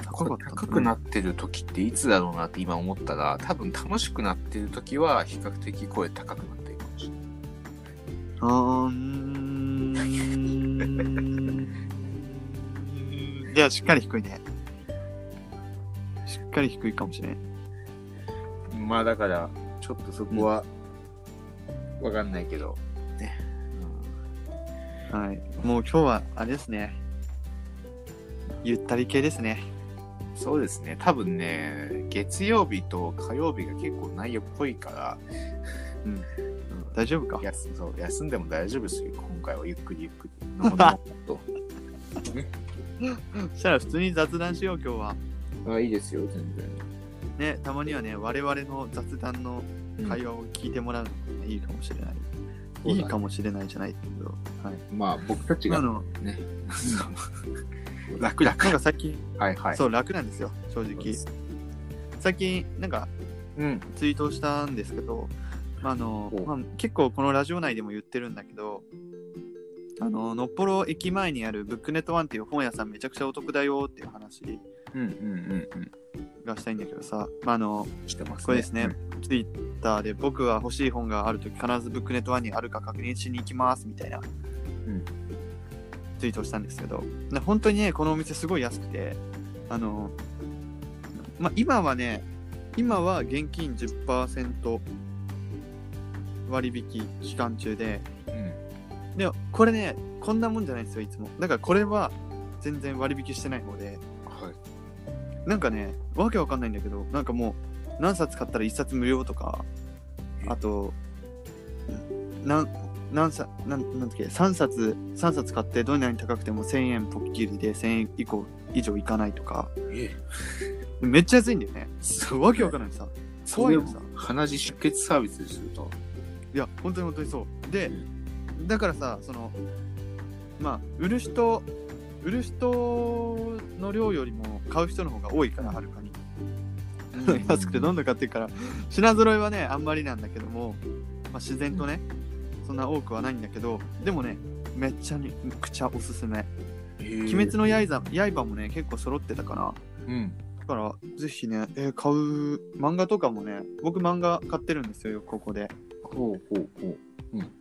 高くなってる時っていつだろうなって今思ったら、多分楽しくなってる時は比較的声高くなってるかもしれない。あーん。いや、しっかり低いね。しっかり低いかもしれん。まあだから、ちょっとそこは、わかんないけど、ね。はい。もう今日は、あれですね。ゆったり系ですね。そうですね。多分ね、月曜日と火曜日が結構内容濃いから、うん。大丈夫か？休そう休んでも大丈夫ですよ。今回はゆっくりゆっくり。のほのほとそしたら普通に雑談しよう、今日は。あいいですよ、全然。ね、たまにはね、我々の雑談の会話を聞いてもらうのもね、いいかもしれない。いいかもしれないじゃないけど。はい。まあ、僕たちがあの、ね、そう楽々。なんか最近、はいはい。そう、楽なんですよ、正直。最近、なんか、うん。ツイートしたんですけど、まああのまあ、結構このラジオ内でも言ってるんだけど、あの、のっぽろ駅前にあるブックネットワンっていう本屋さんめちゃくちゃお得だよっていう話うんうんうんうん。がしたいんだけどさ、まあ、あの、してますね。これですね、ツイッターで僕は欲しい本があるとき必ずブックネットワンにあるか確認しに行きますみたいな、んツイートをしたんですけど、な本当にね、このお店すごい安くて、あの、まあ、今はね、今は現金10%割引期間中で、うん。でもこれね、こんなもんじゃないんですよ、いつも。だからこれは全然割引してない方で、はい。なんかね、わけわかんないんだけど、なんかもう、何冊買ったら1冊無料とか、あと、何冊、なん、なんだっけ、3冊、3冊買ってどんなに高くても1000円ポッキリで1000円以降、以上いかないとか、えめっちゃ安いんだよね。そう、わけわかんないさ。怖いのさ。鼻血出血サービスですると。いや、本当に本当にそう。で、だからさ、その、まあ、売る人、売る人の量よりも買う人の方が多いから、はるかに。安くてどんどん買っていくから、品揃えはね、あんまりなんだけども、まあ、自然とね、そんな多くはないんだけど、でもね、めっちゃにくちゃおすすめ。鬼鬼滅の刃刃もね、結構揃ってたかな。うん。だから、ぜひね、えー買う、漫画とかもね、僕漫画買ってるんですよ、ここで。ほうほうほう。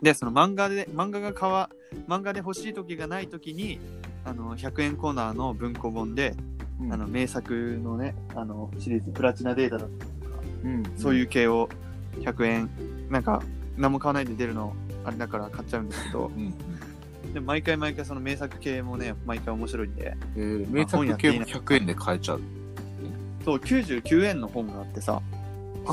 で、その漫画で、漫画が買わ、漫画で欲しい時がない時に、あの、100円コーナーの文庫本で、うんあの、名作のね、あの、シリーズ、プラチナデータだとか、うん、そういう系を100円、なんか、何も買わないで出るの、あれだから買っちゃうんですけど。で毎回毎回その名作系もね、毎回面白いんで、えー、名作系も100円で買えちゃう？そう、99円の本があってさ、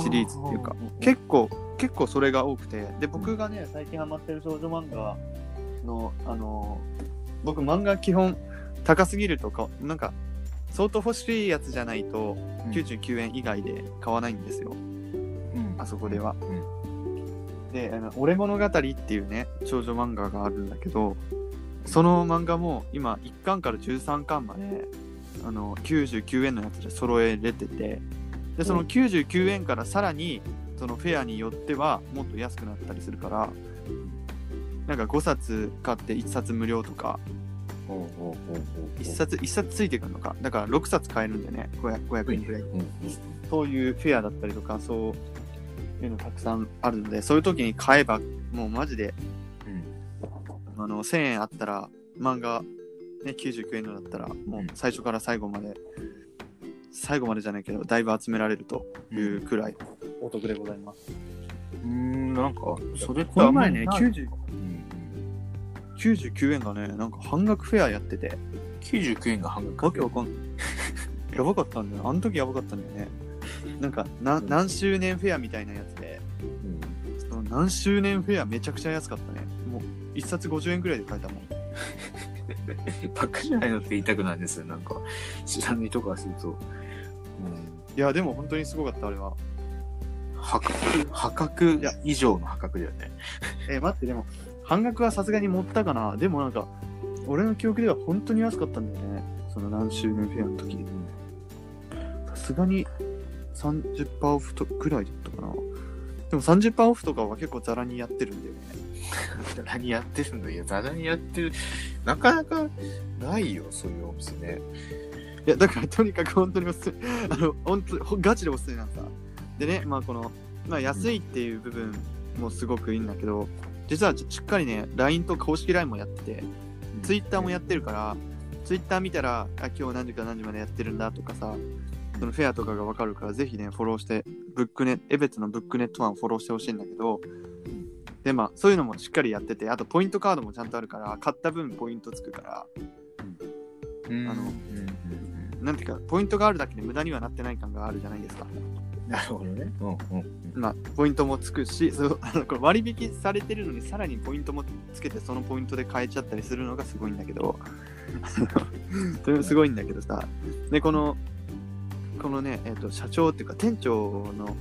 シリーズっていうか、結結構、結構それが多くて、で、僕がね、最近ハマってる少女漫画の、あの僕漫画基本高すぎるとか、なんか、相当欲しいやつじゃないと、99円以外で買わないんですよ。うん。あそこでは。うんで、あの俺物語っていうね、少女漫画があるんだけど、その漫画も今1巻から13巻まで、あの、99円のやつで揃えれてて、で、その99円からさらに、そのフェアによってはもっと安くなったりするから、なんか5冊買って1冊無料とか、ほうほうほうほう1冊、一冊ついてくるのか。だから6冊買えるんだよね。500, 500円くらい。うんうんそういうフェアだったりとか、そういうのたくさんあるので、そういう時に買えば、もうマジで、うんあの、1000円あったら、漫画、ね、99円のだったら、もう最初から最後まで、最後までじゃないけど、だいぶ集められるというくらいお得でございます。うーん、なんか、それこの前ね、あんまりない90うん99円がね、なんか半額フェアやってて、99円が半額。わけわかんない。やばかったんだよ。あの時やばかったんだよね。なんか、なうん何周年フェアみたいなやつで、うんその何周年フェアめちゃくちゃ安かったね。もう、1冊50円くらいで買えたもん。バカじゃないのって言いたくないんですよ、なんか。知らない人からすると。うんいや、でも本当にすごかった、あれは。破格、破格以上の破格だよね。えー待って、でも、半額はさすがに持ったかな。でもなんか、俺の記憶では本当に安かったんだよね。その何周年フェアの時。さすがに30%オフとくらいだったかな。でも30%オフとかは結構ザラにやってるんだよね。ザラにやってるんだよ。ザラにやってる。なかなかないよ、そういうお店ね。いや、だからとにかく本当におすすめ。あの、本当ほガチでおすすめなんさ。でね、まあこの、まあ安いっていう部分もすごくいいんだけど、実はしっかりね、LINE と公式 LINE もやってて、Twitter もやってるから、Twitter 見たら、あ、今日何時から何時までやってるんだとかさ、そのフェアとかがわかるから、ぜひね、フォローして、ブックネエベツのブックネットワンをフォローしてほしいんだけど、で、まあ、そういうのもしっかりやってて、あと、ポイントカードもちゃんとあるから、買った分ポイントつくから、うん、あのうん。なんていうか、ポイントがあるだけで無駄にはなってない感があるじゃないですか。なるほどね。うんうん。まあ、ポイントもつくし、そうあのこれ割引されてるのに、さらにポイントもつけて、そのポイントで買えちゃったりするのがすごいんだけど、それもすごいんだけどさ、で、この、このね、えっ、と、社長っていうか、店長の、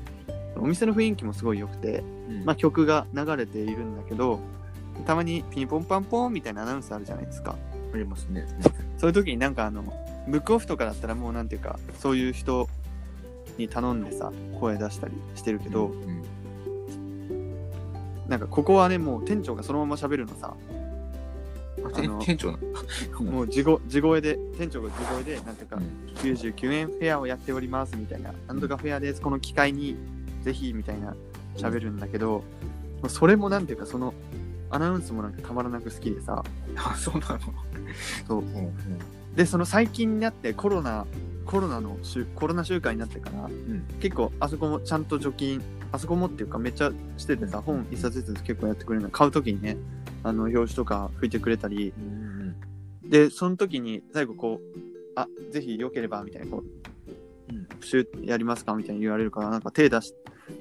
お店の雰囲気もすごい良くて、うんまあ、曲が流れているんだけど、たまにピンポンパンポンみたいなアナウンスあるじゃないですか。ありますね。そういう時になんかあの、ブックオフとかだったらもうなんていうか、そういう人に頼んでさ、声出したりしてるけど、うんなんかここはね、もう店長がそのまま喋るのさ、店長なの？もう地声地声で、店長が地声で、なんていうか、うん。99円フェアをやっておりますみたいな、なんとかフェアです、この機会にぜひみたいな喋るんだけど、もうそれもなんていうか、そのアナウンスもなんかたまらなく好きでさ、あ、そうなの？そう。うんうん。で、その最近になってコロナ、コロナの週、コロナ週間になってから、うん。結構あそこもちゃんと除菌、あそこもっていうかめっちゃしててさ、本一冊ずつ結構やってくれるの。買うときにね、あの、表紙とか拭いてくれたり、うんで、その時に最後こう、あ、ぜひ良ければみたいな、こう、うん。プシュッやりますか？みたいに言われるから、なんか手出し、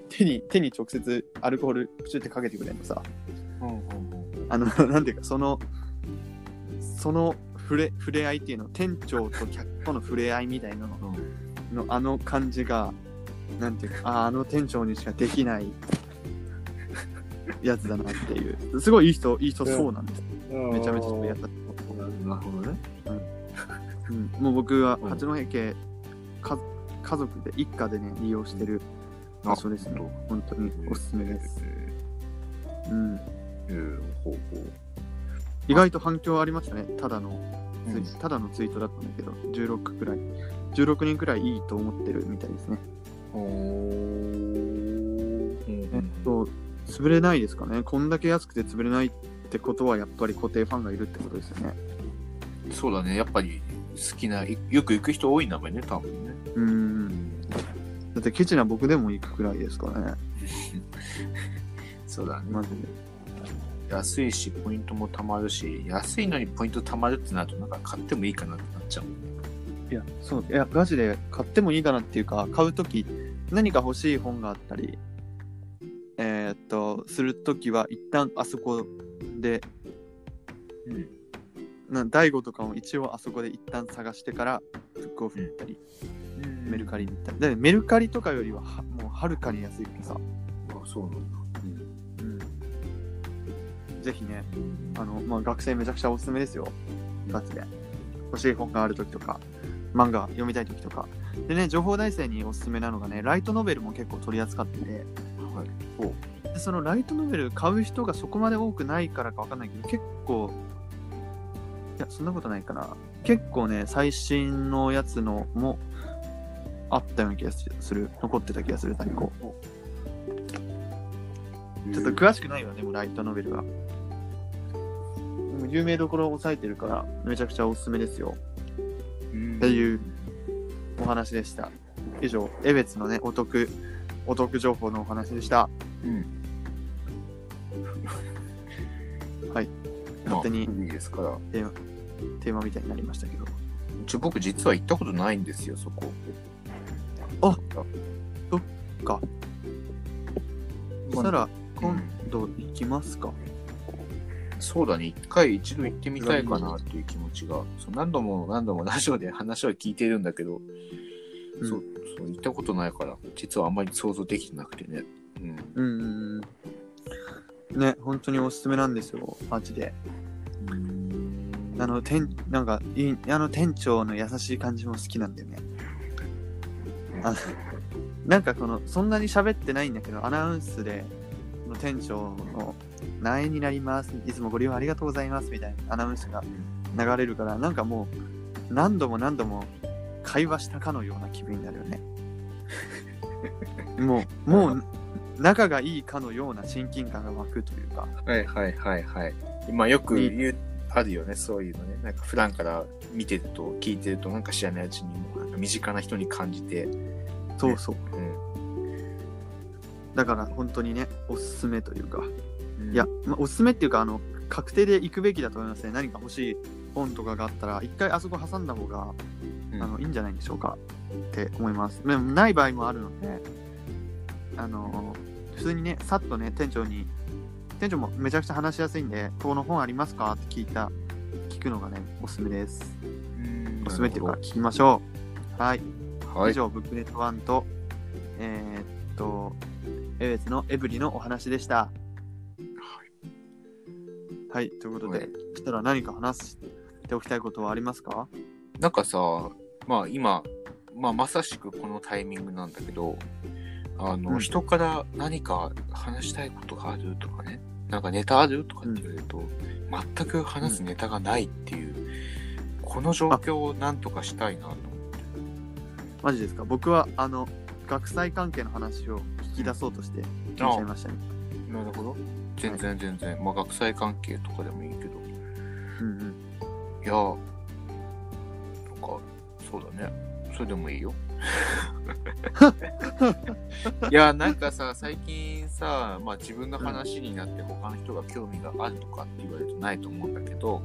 手に、手に直接アルコールプシュってかけてくれるのさ、うんうんあの、なんていうか、その、その触れ、触れ合いっていうの、店長と客との触れ合いみたいなの。うん。の、あの感じが、なんていうか、ああの店長にしかできないやつだなっていう。すごいいい人、いい人そうなんです。めちゃめちゃやった。なるほどね。うん、もう僕はうん八戸家、か家族で、一家でね、利用してる場所ですね。本当におすすめです。うん。えーほうほう。意外と反響ありましたね。ただの、ただのツイートだったんだけど、16くらい、16人くらいいいと思ってるみたいですね。おーえっと、潰れないですかね。こんだけ安くて潰れないってことは、やっぱり固定ファンがいるってことですよね。そうだね、やっぱり好きな、いよく行く人多いんだもんね、多分ね。うーん。だってケチな僕でも行くくらいですからね。そうだね。マジで。安いし、ポイントも貯まるし、安いのにポイント貯まるってなると、なんか買ってもいいかなってなっちゃうもんね。いや、そう、いや、ガチで買ってもいいかなっていうか、買うとき、何か欲しい本があったり、えーっと、するときは、一旦あそこで、うん。な大悟とかも一応あそこで一旦探してから、ブックオフに行ったり、メルカリに行ったり。だってメルカリとかよりはは、もうはるかに安いからさ、あ、そうなんだ。ぜひね、あの、まあ、学生めちゃくちゃおすすめですよ。ガチで。欲しい本があるときとか、漫画読みたいときとか。でね、情報大生におすすめなのがね、ライトノベルも結構取り扱ってて、はい。でそのライトノベル買う人がそこまで多くないからかわかんないけど、結構、いや、そんなことないかな。結構ね、最新のやつのもあったような気がする。残ってた気がする、在庫。ちょっと詳しくないわ、でもライトノベルは。有名どころを抑えてるから、めちゃくちゃおすすめですよ。うんっていうお話でした。以上、江別のね、お得、お得情報のお話でした。うん。はい。勝手にまあいいですから。テーマテーマみたいになりましたけど。ちょ僕実は行ったことないんですよ、そこ。あか。そしたら、うん今度行きますか。そうだね、一回一度行ってみたいかなっていう気持ちが、そう何度も何度もラジオで話は聞いてるんだけど、うんそう、そう行ったことないから、実はあんまり想像できてなくてね。うん。うんうんうん。ね、本当におすすめなんですよ、マジで。あの、店、なんか、いい、あの店長の優しい感じも好きなんだよね。あなんかこの、そんなに喋ってないんだけど、アナウンスで、この店長の、何円になります。いつもご利用ありがとうございます。みたいなアナウンスが流れるから、なんかもう、何度も何度も会話したかのような気分になるよね。もう、もう、仲がいいかのような親近感が湧くというか。はいはいはいはい。今よくい言う、あるよね、そういうのね。なんか普段から見てると、聞いてると、なんか知らないうちにもうなんか身近な人に感じて、そうそう。うん。だから本当にね、おすすめというか。うんいや、まあ、おすすめっていうか、あの、確定で行くべきだと思いますね。何か欲しい本とかがあったら、一回あそこ挟んだ方が、うんあのいいんじゃないでしょうかって思います。でもない場合もあるので、あの、普通にね、さっとね、店長に、店長もめちゃくちゃ話しやすいんで、この本ありますかって聞いた、聞くのがね、おすすめです。うんおすすめっていうか、聞きましょう。はい。はい。以上、ブックネット1と、えーっと、エベツのエブリのお話でした。はい、ということではい、したら何か話しておきたいことはありますか？なんかさ、まあ今、まあまさしくこのタイミングなんだけど、あの、うん人から何か話したいことがあるとかね、なんかネタあるとかって言われると、全く話すネタがないっていう、この状況をなんとかしたいなと思って。マジですか？僕は、あの、学祭関係の話を聞き出そうとして聞いちゃいましたね。なるほど。全然全然。まあ学祭関係とかでもいいけど。うんうん。いや、そうだね。それでもいいよ。いや、なんかさ、最近さ、まあ自分の話になって他の人が興味があるとかって言われるとないと思うんだけど、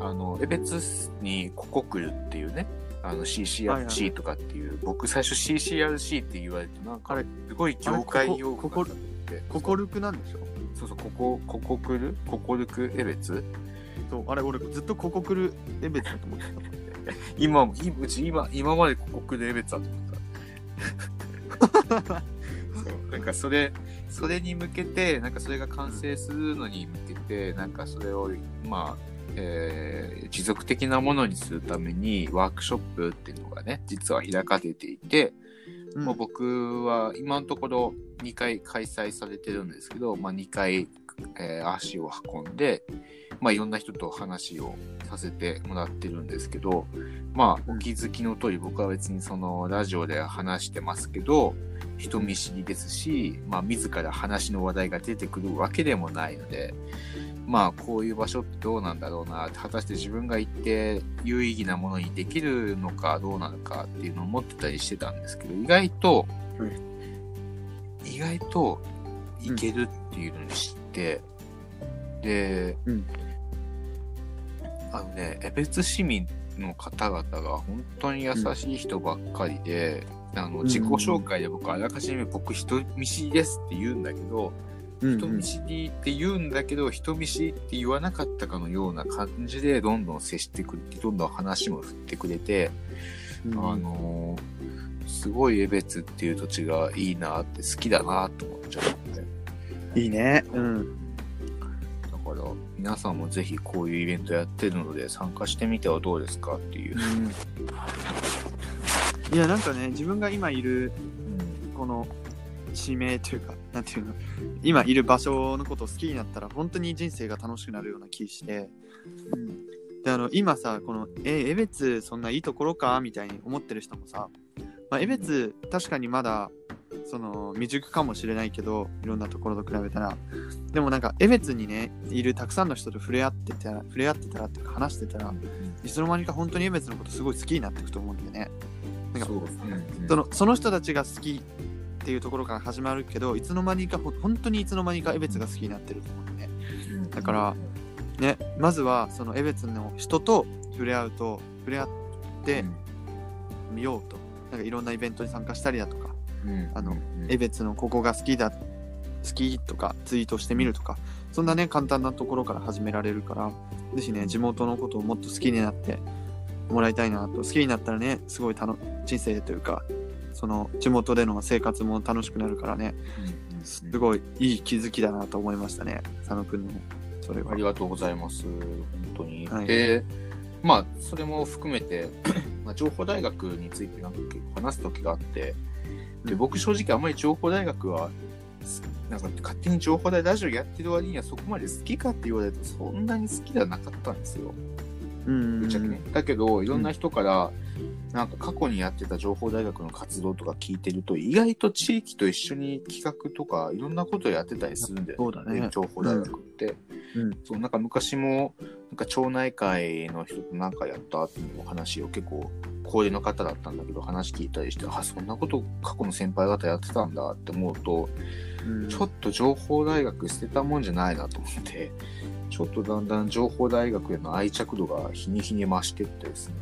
あの、エベツにココクルっていうね、あのはい CCRC とかっていう、僕最初 CCRC って言われて、なんかすごい業界用語だって。ココルクなんでしょ？そうそう、ここ、ココクルココルクエベツ？そう、あれ、俺ずっとココクルエベツだと思ってた。今も、いうち今、今までここでエベツだと思った。そう、なんかそれ、それに向けて、なんかそれが完成するのに向けて、なんかそれを、まあ、えー持続的なものにするためにワークショップっていうのがね、実は開かれていて、うんもう僕は今のところ2回開催されてるんですけど、まあ、2回、えー足を運んで、まあ、いろんな人と話をさせてもらってるんですけど、まあ、お気づきの通り僕は別にそのラジオで話してますけど、人見知りですし、まあ、自ら話の話題が出てくるわけでもないので、まあ、こういう場所ってどうなんだろうな、果たして自分が行って有意義なものにできるのかどうなのかっていうのを思ってたりしてたんですけど、意外と、意外といけるっていうのに知って、で、うん。あのね、江別市民の方々が本当に優しい人ばっかりで、あのん自己紹介で僕あらかじめ僕人見知りですって言うんだけど、うん人見知りって言うんだけど、人見知りって言わなかったかのような感じでどんどん接してくれて、どんどん話も振ってくれて、うんあのーすごい江別っていう土地がいいなって好きだなと思っちゃって。いいね。うん。だから皆さんもぜひこういうイベントやってるので参加してみてはどうですかっていう。いや、なんかね、自分が今いる、この、地名というか、なんていうの、今いる場所のことを好きになったら、本当に人生が楽しくなるような気して、で、あの、今さ、この、え、江別そんないいところか？みたいに思ってる人もさ、まあ、江別、確かにまだ、その、未熟かもしれないけど、いろんなところと比べたら、でもなんか、江別にね、いるたくさんの人と触れ合ってたら、触れ合ってたらって話してたら、いつの間にか本当に江別のことすごい好きになっていくと思うんだよね。なんかそね。そのその人たちが好きっていうところから始まるけどいつの間にかほ本当にいつの間にか江別が好きになってると思うんでねだからねまずはその江別の人と触れ合うと触れ合ってみようとなんかいろんなイベントに参加したりだとかあの江別のここが好きだ好きとかツイートしてみるとかそんなね簡単なところから始められるからぜひね地元のことをもっと好きになってもらいたいなと好きになったらねすごい楽人生というかその地元での生活も楽しくなるからねすごいいい気づきだなと思いましたね佐野くんのそれは。ありがとうございます。本当に。はい。で、まあ、それも含めて、まあ、情報大学についてなんか結構話す時があって、で、うん僕正直あんまり情報大学は、すなんか勝手に情報大ラジオやってる割にはそこまで好きかって言われるとそんなに好きではなかったんですよ。うんぶっちゃけね。だけど、いろんな人から、なんか過去にやってた情報大学の活動とか聞いてると、意外と地域と一緒に企画とか、いろんなことやってたりするんだよそうだね。情報大学って。うん。そう、なん。か昔も、なんか町内会の人となんかやったっていうお話を結構、高齢の方だったんだけど、話聞いたりして、あ、そんなこと過去の先輩方やってたんだって思うと、うん。ちょっと情報大学捨てたもんじゃないなと思って、ちょっとだんだん情報大学への愛着度が日に日に増してってですね。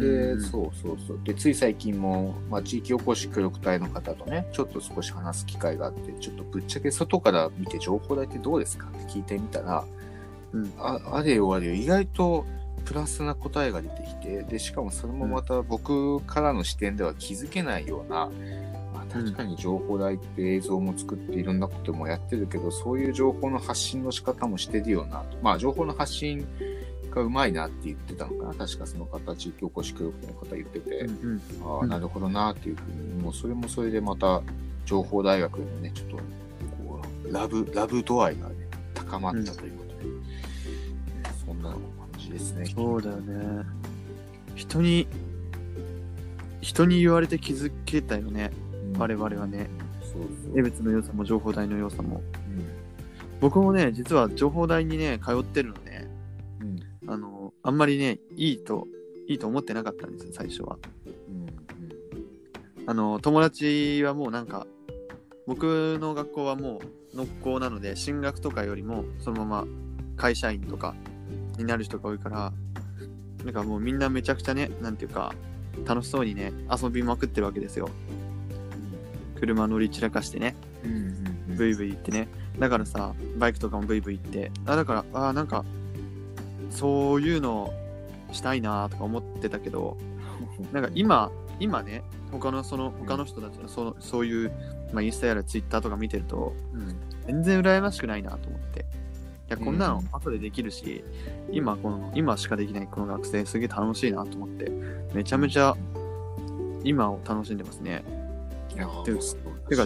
で、うんそうそうそう。で、つい最近も、まあ、地域おこし協力隊の方とね、ちょっと少し話す機会があって、ちょっとぶっちゃけ外から見て情報大ってどうですか？って聞いてみたら、うん。ああれよあれよ、意外とプラスな答えが出てきて、で、しかもそれもまた僕からの視点では気づけないような、まあ、確かに情報大って映像も作っていろんなこともやってるけど、そういう情報の発信の仕方もしてるよな。まあ、情報の発信がうまいなって言ってたのかな。確かその方、地域おこし協力隊の方言ってて、うんああ、うん。なるほどなっていうふうに、もうそれもそれでまた情報大学のね、ちょっとこうラブ、ラブ度合いがね、高まったということで、そんな感じですね。そうだよね。人に人に言われて気づけたよね。うん。我々はね。そうそう。江別の良さも情報大の良さも。うん。僕もね実は情報大にね通ってるのでうんあのあんまりねいいといいと思ってなかったんですよ最初は。うんあの友達はもうなんか僕の学校はもう農校なので進学とかよりもそのまま会社員とかになる人が多いからなんかもうみんなめちゃくちゃねなんていうか楽しそうにね遊びまくってるわけですよ。車乗り散らかしてね。ブイブイ言ってね。だからさバイクとかもブイブイ言って。あだからあなんかそういうのしたいなとか思ってたけど なんか今今ね他のその他の人たちのそのそういう、まあ、インスタやらツイッターとか見てるとうん全然羨ましくないなと思って。いやこんなのうん。後でできるし、今この今しかできないこの学生すげえ楽しいなと思ってめちゃめちゃ今を楽しんでますね。いやていうかし。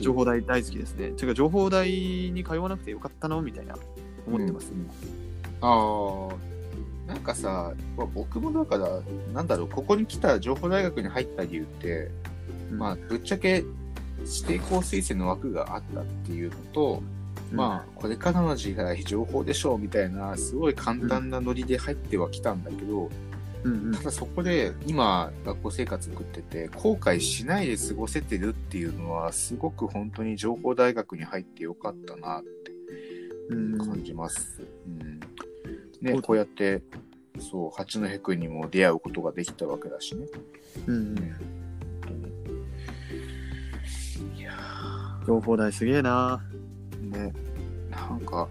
情報大大好きですね。てか情報大に通わなくてよかったの？みたいな思ってます、ああ、なんかさ、まあ僕もだから、なんだろう、ここに来た情報大学に入った理由って、うん。まあ、ぶっちゃけ指定校推薦の枠があったっていうのと、まあ、これからの時代、情報でしょうみたいな、すごい簡単なノリで入ってはきたんだけど、うんうん。ただそこで今、学校生活送ってて、後悔しないで過ごせてるっていうのは、すごく本当に情報大学に入ってよかったなってうん。感じます。うんね、こうやって、そう、八戸くんにも出会うことができたわけだしね。うんううん。んいや情報大すげえな。ーね、なんか、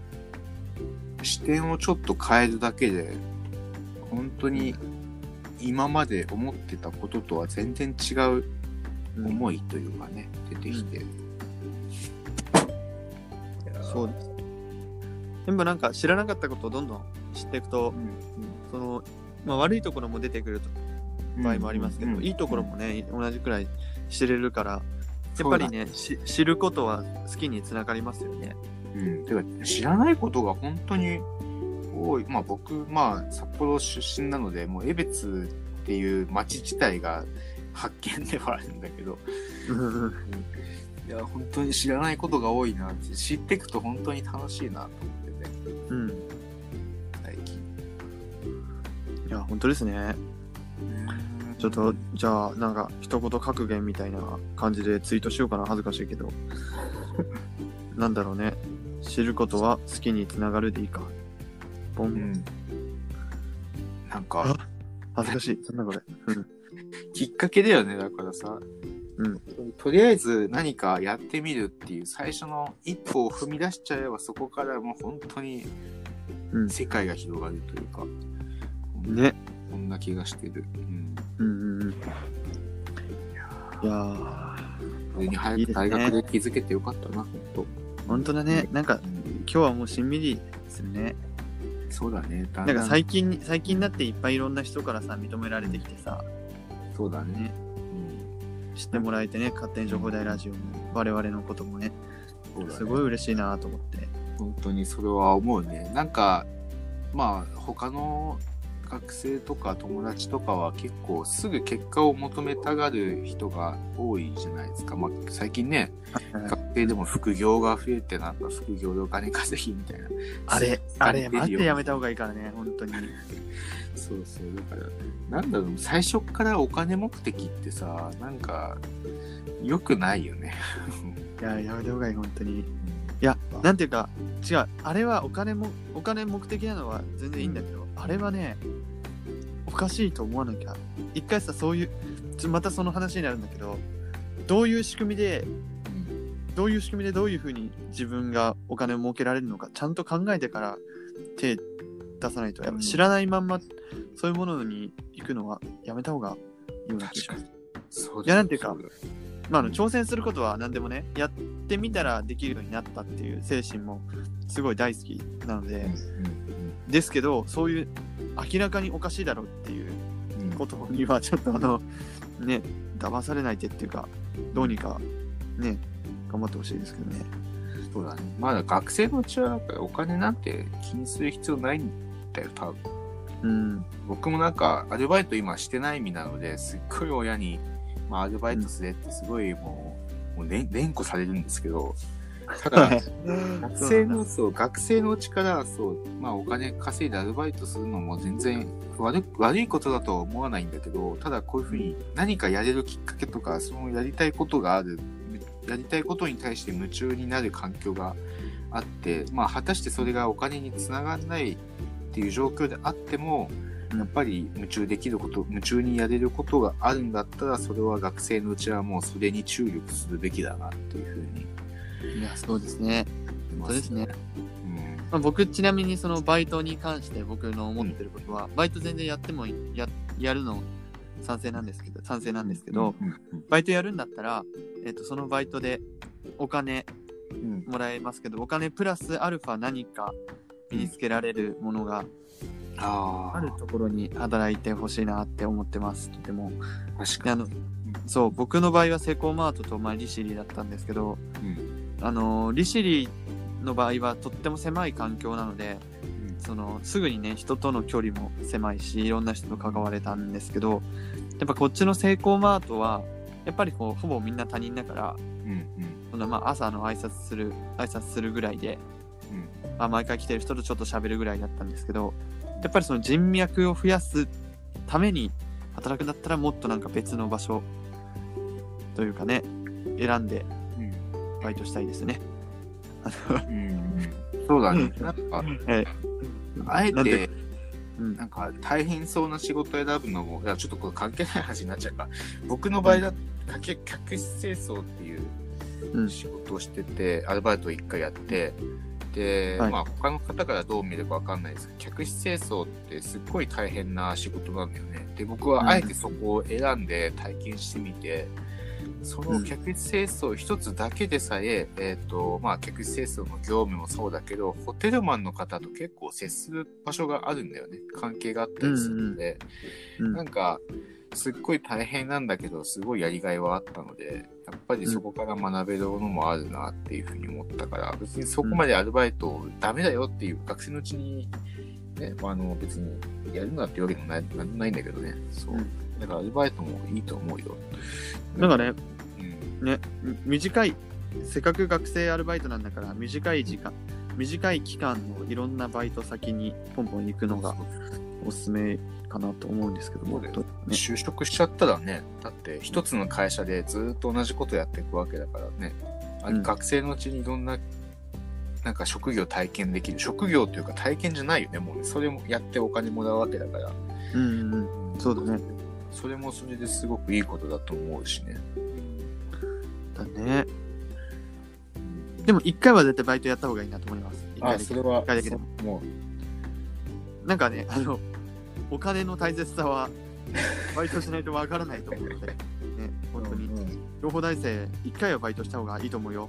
視点をちょっと変えるだけで、本当に今まで思ってたこととは全然違う思いというかね、出てきて。いやーそうです。全部なんか知らなかったことをどんどん知っていくとうんその、まあ、悪いところも出てくる場合もありますけど、うんいいところもね同じくらい知れるからやっぱりねし知ることは好きにつながりますよね。うん。てか、知らないことが本当に多い。まあ僕、まあ札幌出身なので、もう江別っていう街自体が発見ではあるんだけど、いや、本当に知らないことが多いなって、知っていくと本当に楽しいなと思ってて、うん。いや、本当ですね。ちょっと、じゃあ、なんか、一言格言みたいな感じでツイートしようかな。恥ずかしいけど。なんだろうね。知ることは好きにつながるでいいか。ボン。うん。なんか、恥ずかしい。なんだこれ。うん。きっかけだよね、だからさ。うん。とりあえず何かやってみるっていう最初の一歩を踏み出しちゃえばそこからもう本当にうん。世界が広がるというか、ね。こんな気がしてる。うん。うん。いやー、それに早く大学で気づけてよかったな、本当。本当だね。なんか、今日はもうしんみりするね。そうだね。だなんか最近、最近になっていっぱいいろんな人からさ、認められてきてさ、そうだねね。知ってもらえてね、勝手に情報大ラジオも、我々のこともね、ねすごい嬉しいなと思って。本当にそれは思うね。なんか、まあ、他の学生とか友達とかは結構すぐ結果を求めたがる人が多いじゃないですか。まあ、最近ね、学生でも副業が増えて、なんか副業でお金稼ぎみたいな。あれ、あれ、出るよマジでやめた方がいいからね、本当に。そうそう。だから、なんだろう、最初からお金目的ってさ、なんか、良くないよね。いや、やめた方がいい、本当に。いや、なんていうか、違う、あれはお金も、お金目的なのは全然いいんだけど、あれはね、おかしいと思わなきゃ。一回さ、そういう、ちょまたその話になるんだけど、どういう仕組みで、どういう仕組みでどういうふうに自分がお金を儲けられるのか、ちゃんと考えてから手出さないと、やっぱ知らないまんま、そういうものに行くのはやめた方がいいような気がします。そういやなんていうかまあ、あの挑戦することは何でもねやってみたらできるようになったっていう精神もすごい大好きなので、ですけどそういう明らかにおかしいだろうっていうことにはちょっとあのね騙されないでっていうかどうにかね頑張ってほしいですけどねそうだね。まだ学生のうちはなんかお金なんて気にする必要ないんだよ、多分。うん僕もなんかアルバイト今してない身なのですっごい親に、まあ、アルバイトすれってすごいもう、もう連連呼されるんですけど、ただ、学生の、そう、学生のうちから、そう、まあお金稼いでアルバイトするのも全然悪い悪いことだとは思わないんだけど、ただこういうふうに何かやれるきっかけとか、そのやりたいことがある、やりたいことに対して夢中になる環境があって、まあ果たしてそれがお金につながらないっていう状況であっても、やっぱり夢中できること、夢中にやれることがあるんだったら、それは学生のうちはもうそれに注力するべきだなっていうふうにいやそうですね、思いまそうですね。うん。まあ、僕ちなみにそのバイトに関して僕の思ってることは、バイト全然やってもややるの賛成なんですけど賛成なんですけど、うんバイトやるんだったら、えっとそのバイトでお金うん。もらえますけどお金プラスアルファ何か身につけられるものがああるところに働いてほしいなって思ってます。とても。あ、確であのそう僕の場合はセコマートと、まあ、リシリだったんですけどうんあのリシリの場合はとっても狭い環境なのでそのすぐにね人との距離も狭いしいろんな人と関われたんですけどやっぱこっちのセイコーマートはやっぱりこうほぼみんな他人だからうんそのまあ朝の挨拶する挨拶するぐらいで、あ毎回来てる人とちょっと喋るぐらいだったんですけどやっぱりその人脈を増やすために働くんだったらもっとなんか別の場所というかね選んでうんバイトしたいですね。うんうんそうだね。なんか、えあえて、うんなんか大変そうな仕事を選ぶのも、いや、ちょっとこれ関係ない話になっちゃうか。僕の場合だと、客客室清掃っていううん仕事をしてて、アルバイトを一回やって、で、はいまあ他の方からどう見るかわかんないですけど、客室清掃ってすっごい大変な仕事なんだよね。で、僕はあえてそこを選んで体験してみて、その客室清掃一つだけでさえ、えっ、と、まあ客室清掃の業務もそうだけど、ホテルマンの方と結構接する場所があるんだよね。関係があったりするので、うんなんか、すっごい大変なんだけど、すごいやりがいはあったので、やっぱりそこから学べるものもあるなっていうふうに思ったから、別にそこまでアルバイトダメだよっていう学生のうちに、ね、まあ、あの別にやるなっていうわけでもないなんもないんだけどね。そう。うんだからアルバイトもいいと思うよ。なんかね、うん、ね、み短い、せっかく学生アルバイトなんだから、短い時間、短い期間のいろんなバイト先にポンポン行くのがおすすめかなと思うんですけども、ね、就職しちゃったらね、だって一つの会社でずっと同じことやっていくわけだからね、あうん学生のうちにいろんな、なんか職業体験できる？職業というか体験じゃないよね、もうね。それもやってお金もらうわけだから。うんうんうん、そうだね。それもそれですごくいいことだと思うしね。だね。でも一回は絶対バイトやった方がいいなと思います。一回あ、だけそれは一回だけでも。もなんかね、あの、お金の大切さは、バイトしないとわからないと思うので、ね、う、本当にう。んうん情報大生、一回はバイトした方がいいと思うよ。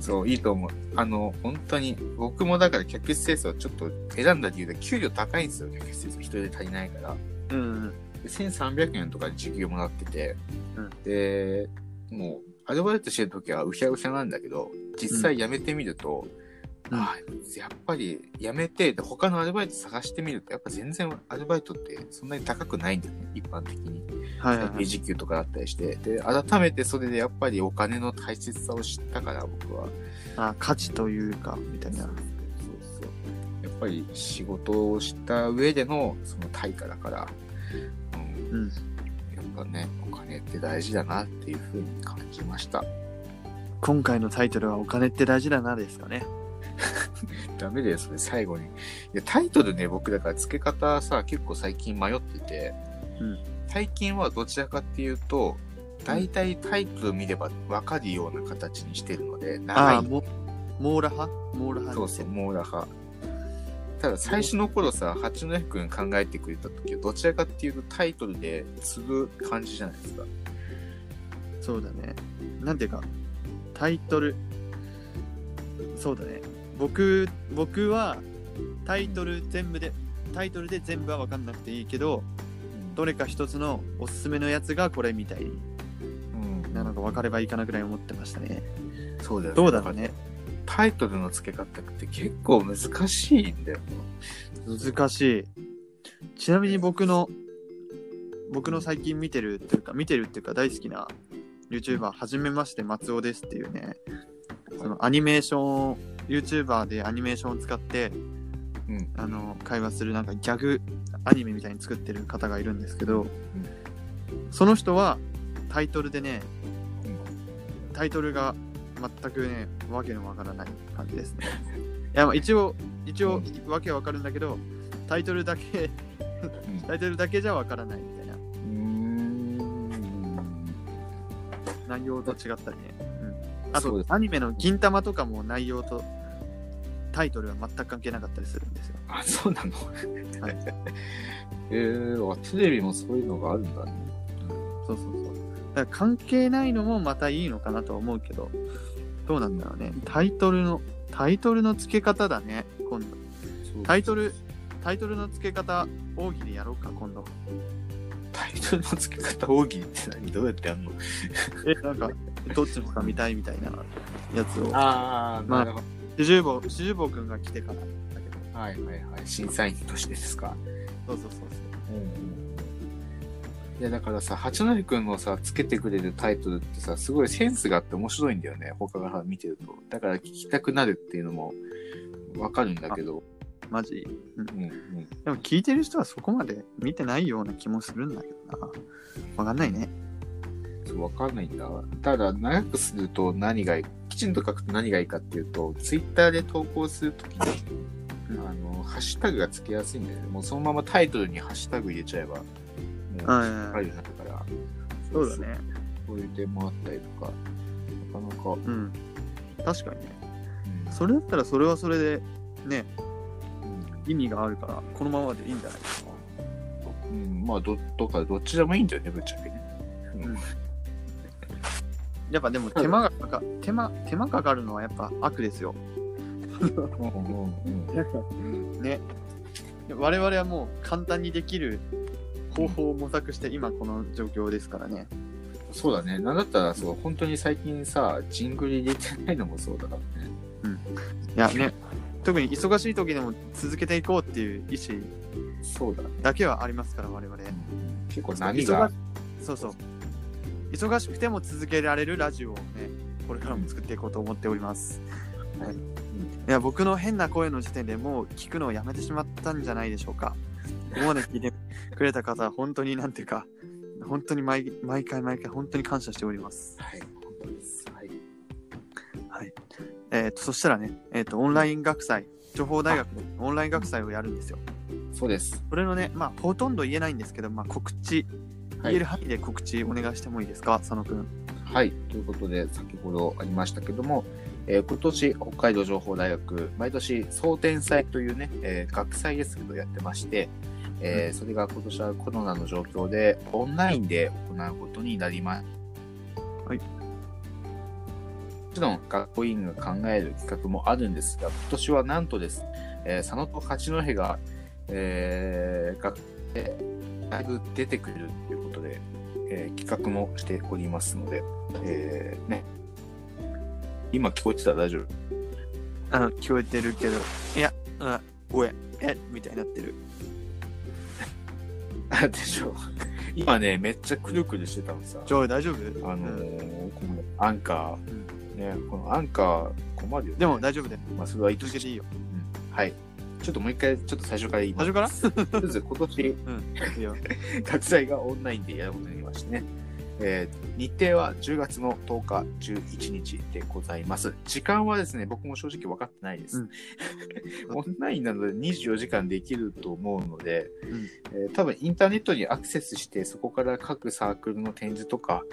そう、いいと思う。あの、本当に、僕もだから客室清掃はちょっと選んだ理由で給料高いんですよ、客室清掃。一人で足りないから。うんうん。で1300円とかで時給もらってて、うんで、もう、アルバイトしてる時はうひゃうひゃなんだけど、実際辞めてみると、うんああやっぱり辞めて、で他のアルバイト探してみると、やっぱ全然アルバイトってそんなに高くないんだよね、一般的に。はいはい、はい。時給とかだったりして。で、改めてそれでやっぱりお金の大切さを知ったから、僕は。あ価値というか、みたいな。そうそう。やっぱり仕事をした上でのその対価だから、うんうん。ぱね、お金って大事だなっていうふうに感じました。今回のタイトルはお金って大事だなですかね。ダメだよ、それ最後に。いや、タイトルね、僕だから付け方さ、結構最近迷ってて、うん最近はどちらかっていうと、大体タイトル見れば分かるような形にしてるので、あ長い。あも、モーラ派モーラ派そうそう、モーラ派。ただ最初の頃さ、八戸くん考えてくれた時は、どちらかっていうとタイトルで継ぐ感じじゃないですか。そうだね。なんていうか、タイトル、そうだね。僕、僕はタイトル全部で、タイトルで全部は分かんなくていいけど、どれか一つのおすすめのやつがこれみたいうんなのが分かればいいかなぐらい思ってましたね。そうだよね。どうだろうね。タイトルの付け方って結構難しいんだよ難しい。ちなみに僕の、僕の最近見てるっていうか、見てるっていうか大好きな YouTuber、はじめまして松尾ですっていうね、そのアニメーション、YouTuber でアニメーションを使って、うん。あの、会話するなんかギャグアニメみたいに作ってる方がいるんですけど、その人はタイトルでね、タイトルが全くね、わけのわからない感じですね。いや、まあ一応、一応、わけわかるんだけど、タイトルだけ、タイトルだけじゃわからないみたいな。うん。内容と違ったりね。うん、あとアニメの銀玉とかも内容とタイトルは全く関係なかったりするんですよ。あ、そうなの？はい えー、あテレビもそういうのがあるんだね。そうそうそう。だから関係ないのもまたいいのかなとは思うけど、どうなんだろうね。タイトルの、タイトルの付け方だね、今度。タイトル、タイトルの付け方、大喜利やろうか、今度。タイトルの付け方大喜利って何？どうやってやるの？え、なんか、どっちのか見たいみたいなやつを。ああ、まあなるほど。四十坊、四十坊くんが来てからだけど。はいはいはい。審査員としてですか？そうそうそうそう。いやだからさ、八戸くんのさ、つけてくれるタイトルってさ、すごいセンスがあって面白いんだよね。他から見てると。だから聞きたくなるっていうのもわかるんだけど。マジ？うんうんうん。でも聞いてる人はそこまで見てないような気もするんだけどな。わかんないね。そうわかんないんだ。ただ、長くすると何がいい、きちんと書くと何がいいかっていうと、ツイッターで投稿するときに、あの、ハッシュタグがつけやすいんだよね。もうそのままタイトルにハッシュタグ入れちゃえば、もう、はいしっかりになるから。そうだね。そういう点もあったりとか、なかなか、うん。確かにね。うんそれだったらそれはそれで、ね、うん意味があるから、このままでいいんじゃない？ですか。うん、まあど、どっかどっちでもいいんだよね、ぶっちゃけね。うんやっぱでも手間がかか、手間、手間かかるのはやっぱ悪ですよ。うんうんうん ね。我々はもう簡単にできる方法を模索して今この状況ですからね。そうだね。なんだったら、そう、本当に最近さ、ジングル入れてないのもそうだからね。いやね、特に忙しい時でも続けていこうっていう意思そうだね。だけはありますから、我々。結構波が、そうそう。忙しくても続けられるラジオをね、これからも作っていこうと思っております。はい。いや、僕の変な声の時点でもう聞くのをやめてしまったんじゃないでしょうか。ここまで聞いてくれた方、本当になんていうか、本当に毎毎回毎回本当に感謝しております。はい、本当です。はい。はい。えっ、と、そしたらね、えっ、と、オンライン学祭、情報大学でオンライン学祭をやるんですよ。そうです。これのね、まあ、ほとんど言えないんですけど、まあ、告知、はい言える範囲で告知お願いしてもいいですか、佐野くん。はい。ということで、先ほどありましたけども、えー今年、北海道情報大学、毎年、総天祭というね、えー学祭ですけどやってまして、えーそれが今年はコロナの状況で、オンラインで行うことになります。はい。もちろん、学校委員が考える企画もあるんですが、今年はなんとです、えー佐野と八戸が、えー学でだいぶ出てくるということで、えー企画もしておりますので、えーね、今聞こえてたら大丈夫？あの、聞こえてるけど、いや、うん、おえ、え、みたいになってる。あ でしょ今ね、めっちゃくるくるしてたのさ。ジョイ大丈夫？あのうんーこのアンカー、ね、このアンカー困るよね。でも大丈夫だよ。まあ、それは続けていいよ。うんはい。ちょっともう一回、ちょっと最初から言います。最初から？とりあえず今年、うん。学祭がオンラインでやることになりましてね。えー日程は10月の10日、11日でございます。時間はですね、僕も正直分かってないです。うん オンラインなので24時間できると思うので、うんえー多分インターネットにアクセスして、そこから各サークルの展示とか、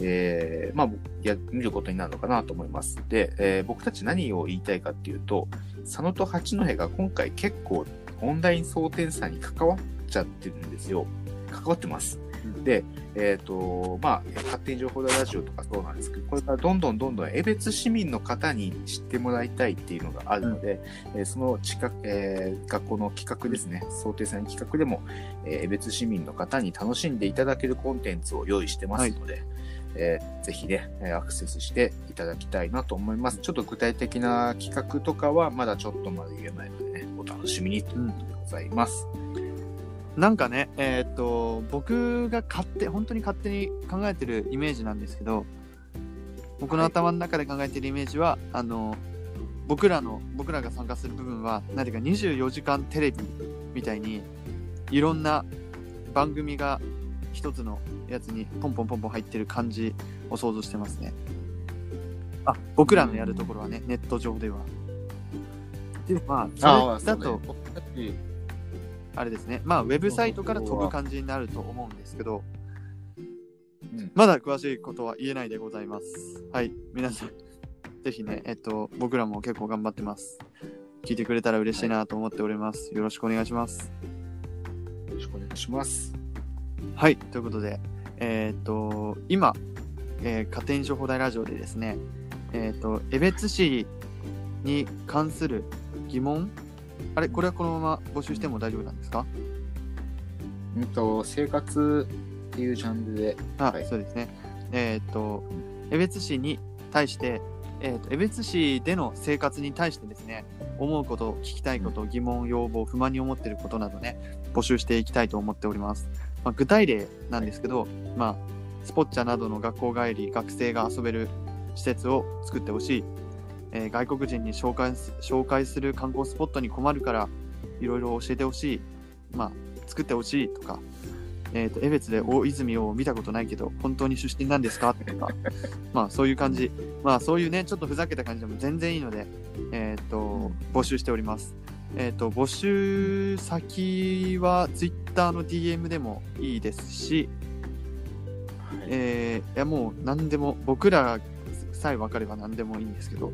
えーまあ、や見ることになるのかなと思います。で、えー僕たち何を言いたいかっていうと、佐野と八戸が今回結構オンライン総点差に関わっちゃってるんですよ。関わってます。で、えっ、と、まあ、勝手に情報大ラジオとかそうなんですけど、これからどんどんどんどん江別市民の方に知ってもらいたいっていうのがあるので、えーその近く、えー学校の企画ですね、想定さん企画でも、えー江別市民の方に楽しんでいただけるコンテンツを用意してますので、えーぜひね、えーアクセスしていただきたいなと思います。ちょっと具体的な企画とかはまだちょっとまだ言えないのでね、お楽しみにということでございます。なんかね、えーっと、僕が勝手、本当に勝手に考えてるイメージなんですけど、僕の頭の中で考えてるイメージは、あの、僕らの、僕らが参加する部分は、何ていうか24時間テレビみたいに、いろんな番組が一つのやつにポンポンポンポン入ってる感じを想像してますね。あ、僕らのやるところはね、ネット上では。で、まあ、それだと、あれですね。まあ、ウェブサイトから飛ぶ感じになると思うんですけど、うんまだ詳しいことは言えないでございます。はい。皆さん、ぜひね、えっと、僕らも結構頑張ってます。聞いてくれたら嬉しいなと思っております。よろしくお願いします。よろしくお願いします。はい。ということで、えっと、今、えー、家庭情報大ラジオでですね、えっと、江別市に関する疑問あれこれはこのまま募集しても大丈夫なんですか？うんと、生活っていうジャンルで、あ、はいそうですね。えーっと、江別市に対して、えーっと、江別市での生活に対してですね、思うこと、聞きたいこと、疑問、要望、不満に思っていることなどね、募集していきたいと思っております。まあ、具体例なんですけど、まあ、スポッチャなどの学校帰り、学生が遊べる施設を作ってほしい。えー外国人に紹介す紹介する観光スポットに困るから、いろいろ教えてほしい。まあ、作ってほしいとか、えー、と江別で大泉を見たことないけど本当に出身なんですか？とか まあそういう感じ。まあそういうねちょっとふざけた感じでも全然いいのでえっ、と募集しております。えっ、と募集先は Twitter の DM でもいいですしはい。えーいやもう何でも僕らさえ分かれば何でもいいんですけど。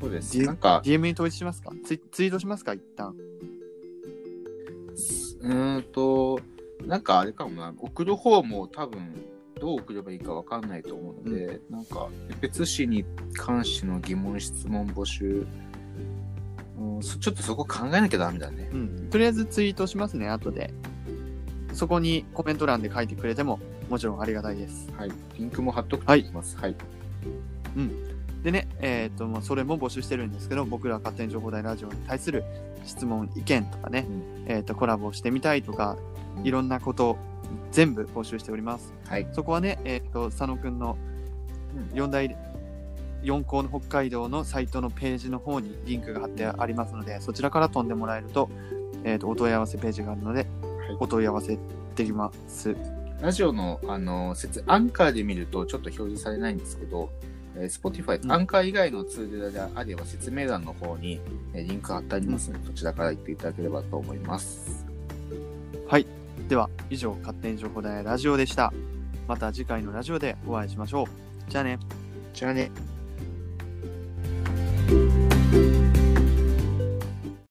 そうです。なんか、DM に統一しますか？ツイツイートしますか？一旦。うーんと、なんかあれかもな、送る方も多分、どう送ればいいかわかんないと思うので、なんか、別紙に関しての疑問、質問募集、うん、そちょっとそこ考えなきゃダメだね。うん。とりあえずツイートしますね後で。そこにコメント欄で書いてくれてももちろんありがたいです。はい。リンクも貼っとくと思います。はい。でね、えっ、と、まあ、それも募集してるんですけど、僕ら勝手に情報大ラジオに対する質問、意見とかね、えっ、と、コラボしてみたいとか、いろんなこと、全部募集しております。はい。そこはね、えっ、と、佐野くんの4大、4校の北海道のサイトのページの方にリンクが貼ってありますので、そちらから飛んでもらえると、えっ、と、お問い合わせページがあるので、お問い合わせできます。ラジオの、あの、説、アンカーで見るとちょっと表示されないんですけど、えポ、Spotify、アンカー以外のツールであれば説明欄の方に、え、リンク貼ってありますので、そちらから行っていただければと思います。はい。では、以上、勝手に情報大ラジオでした。また次回のラジオでお会いしましょう。じゃあね。じゃあね。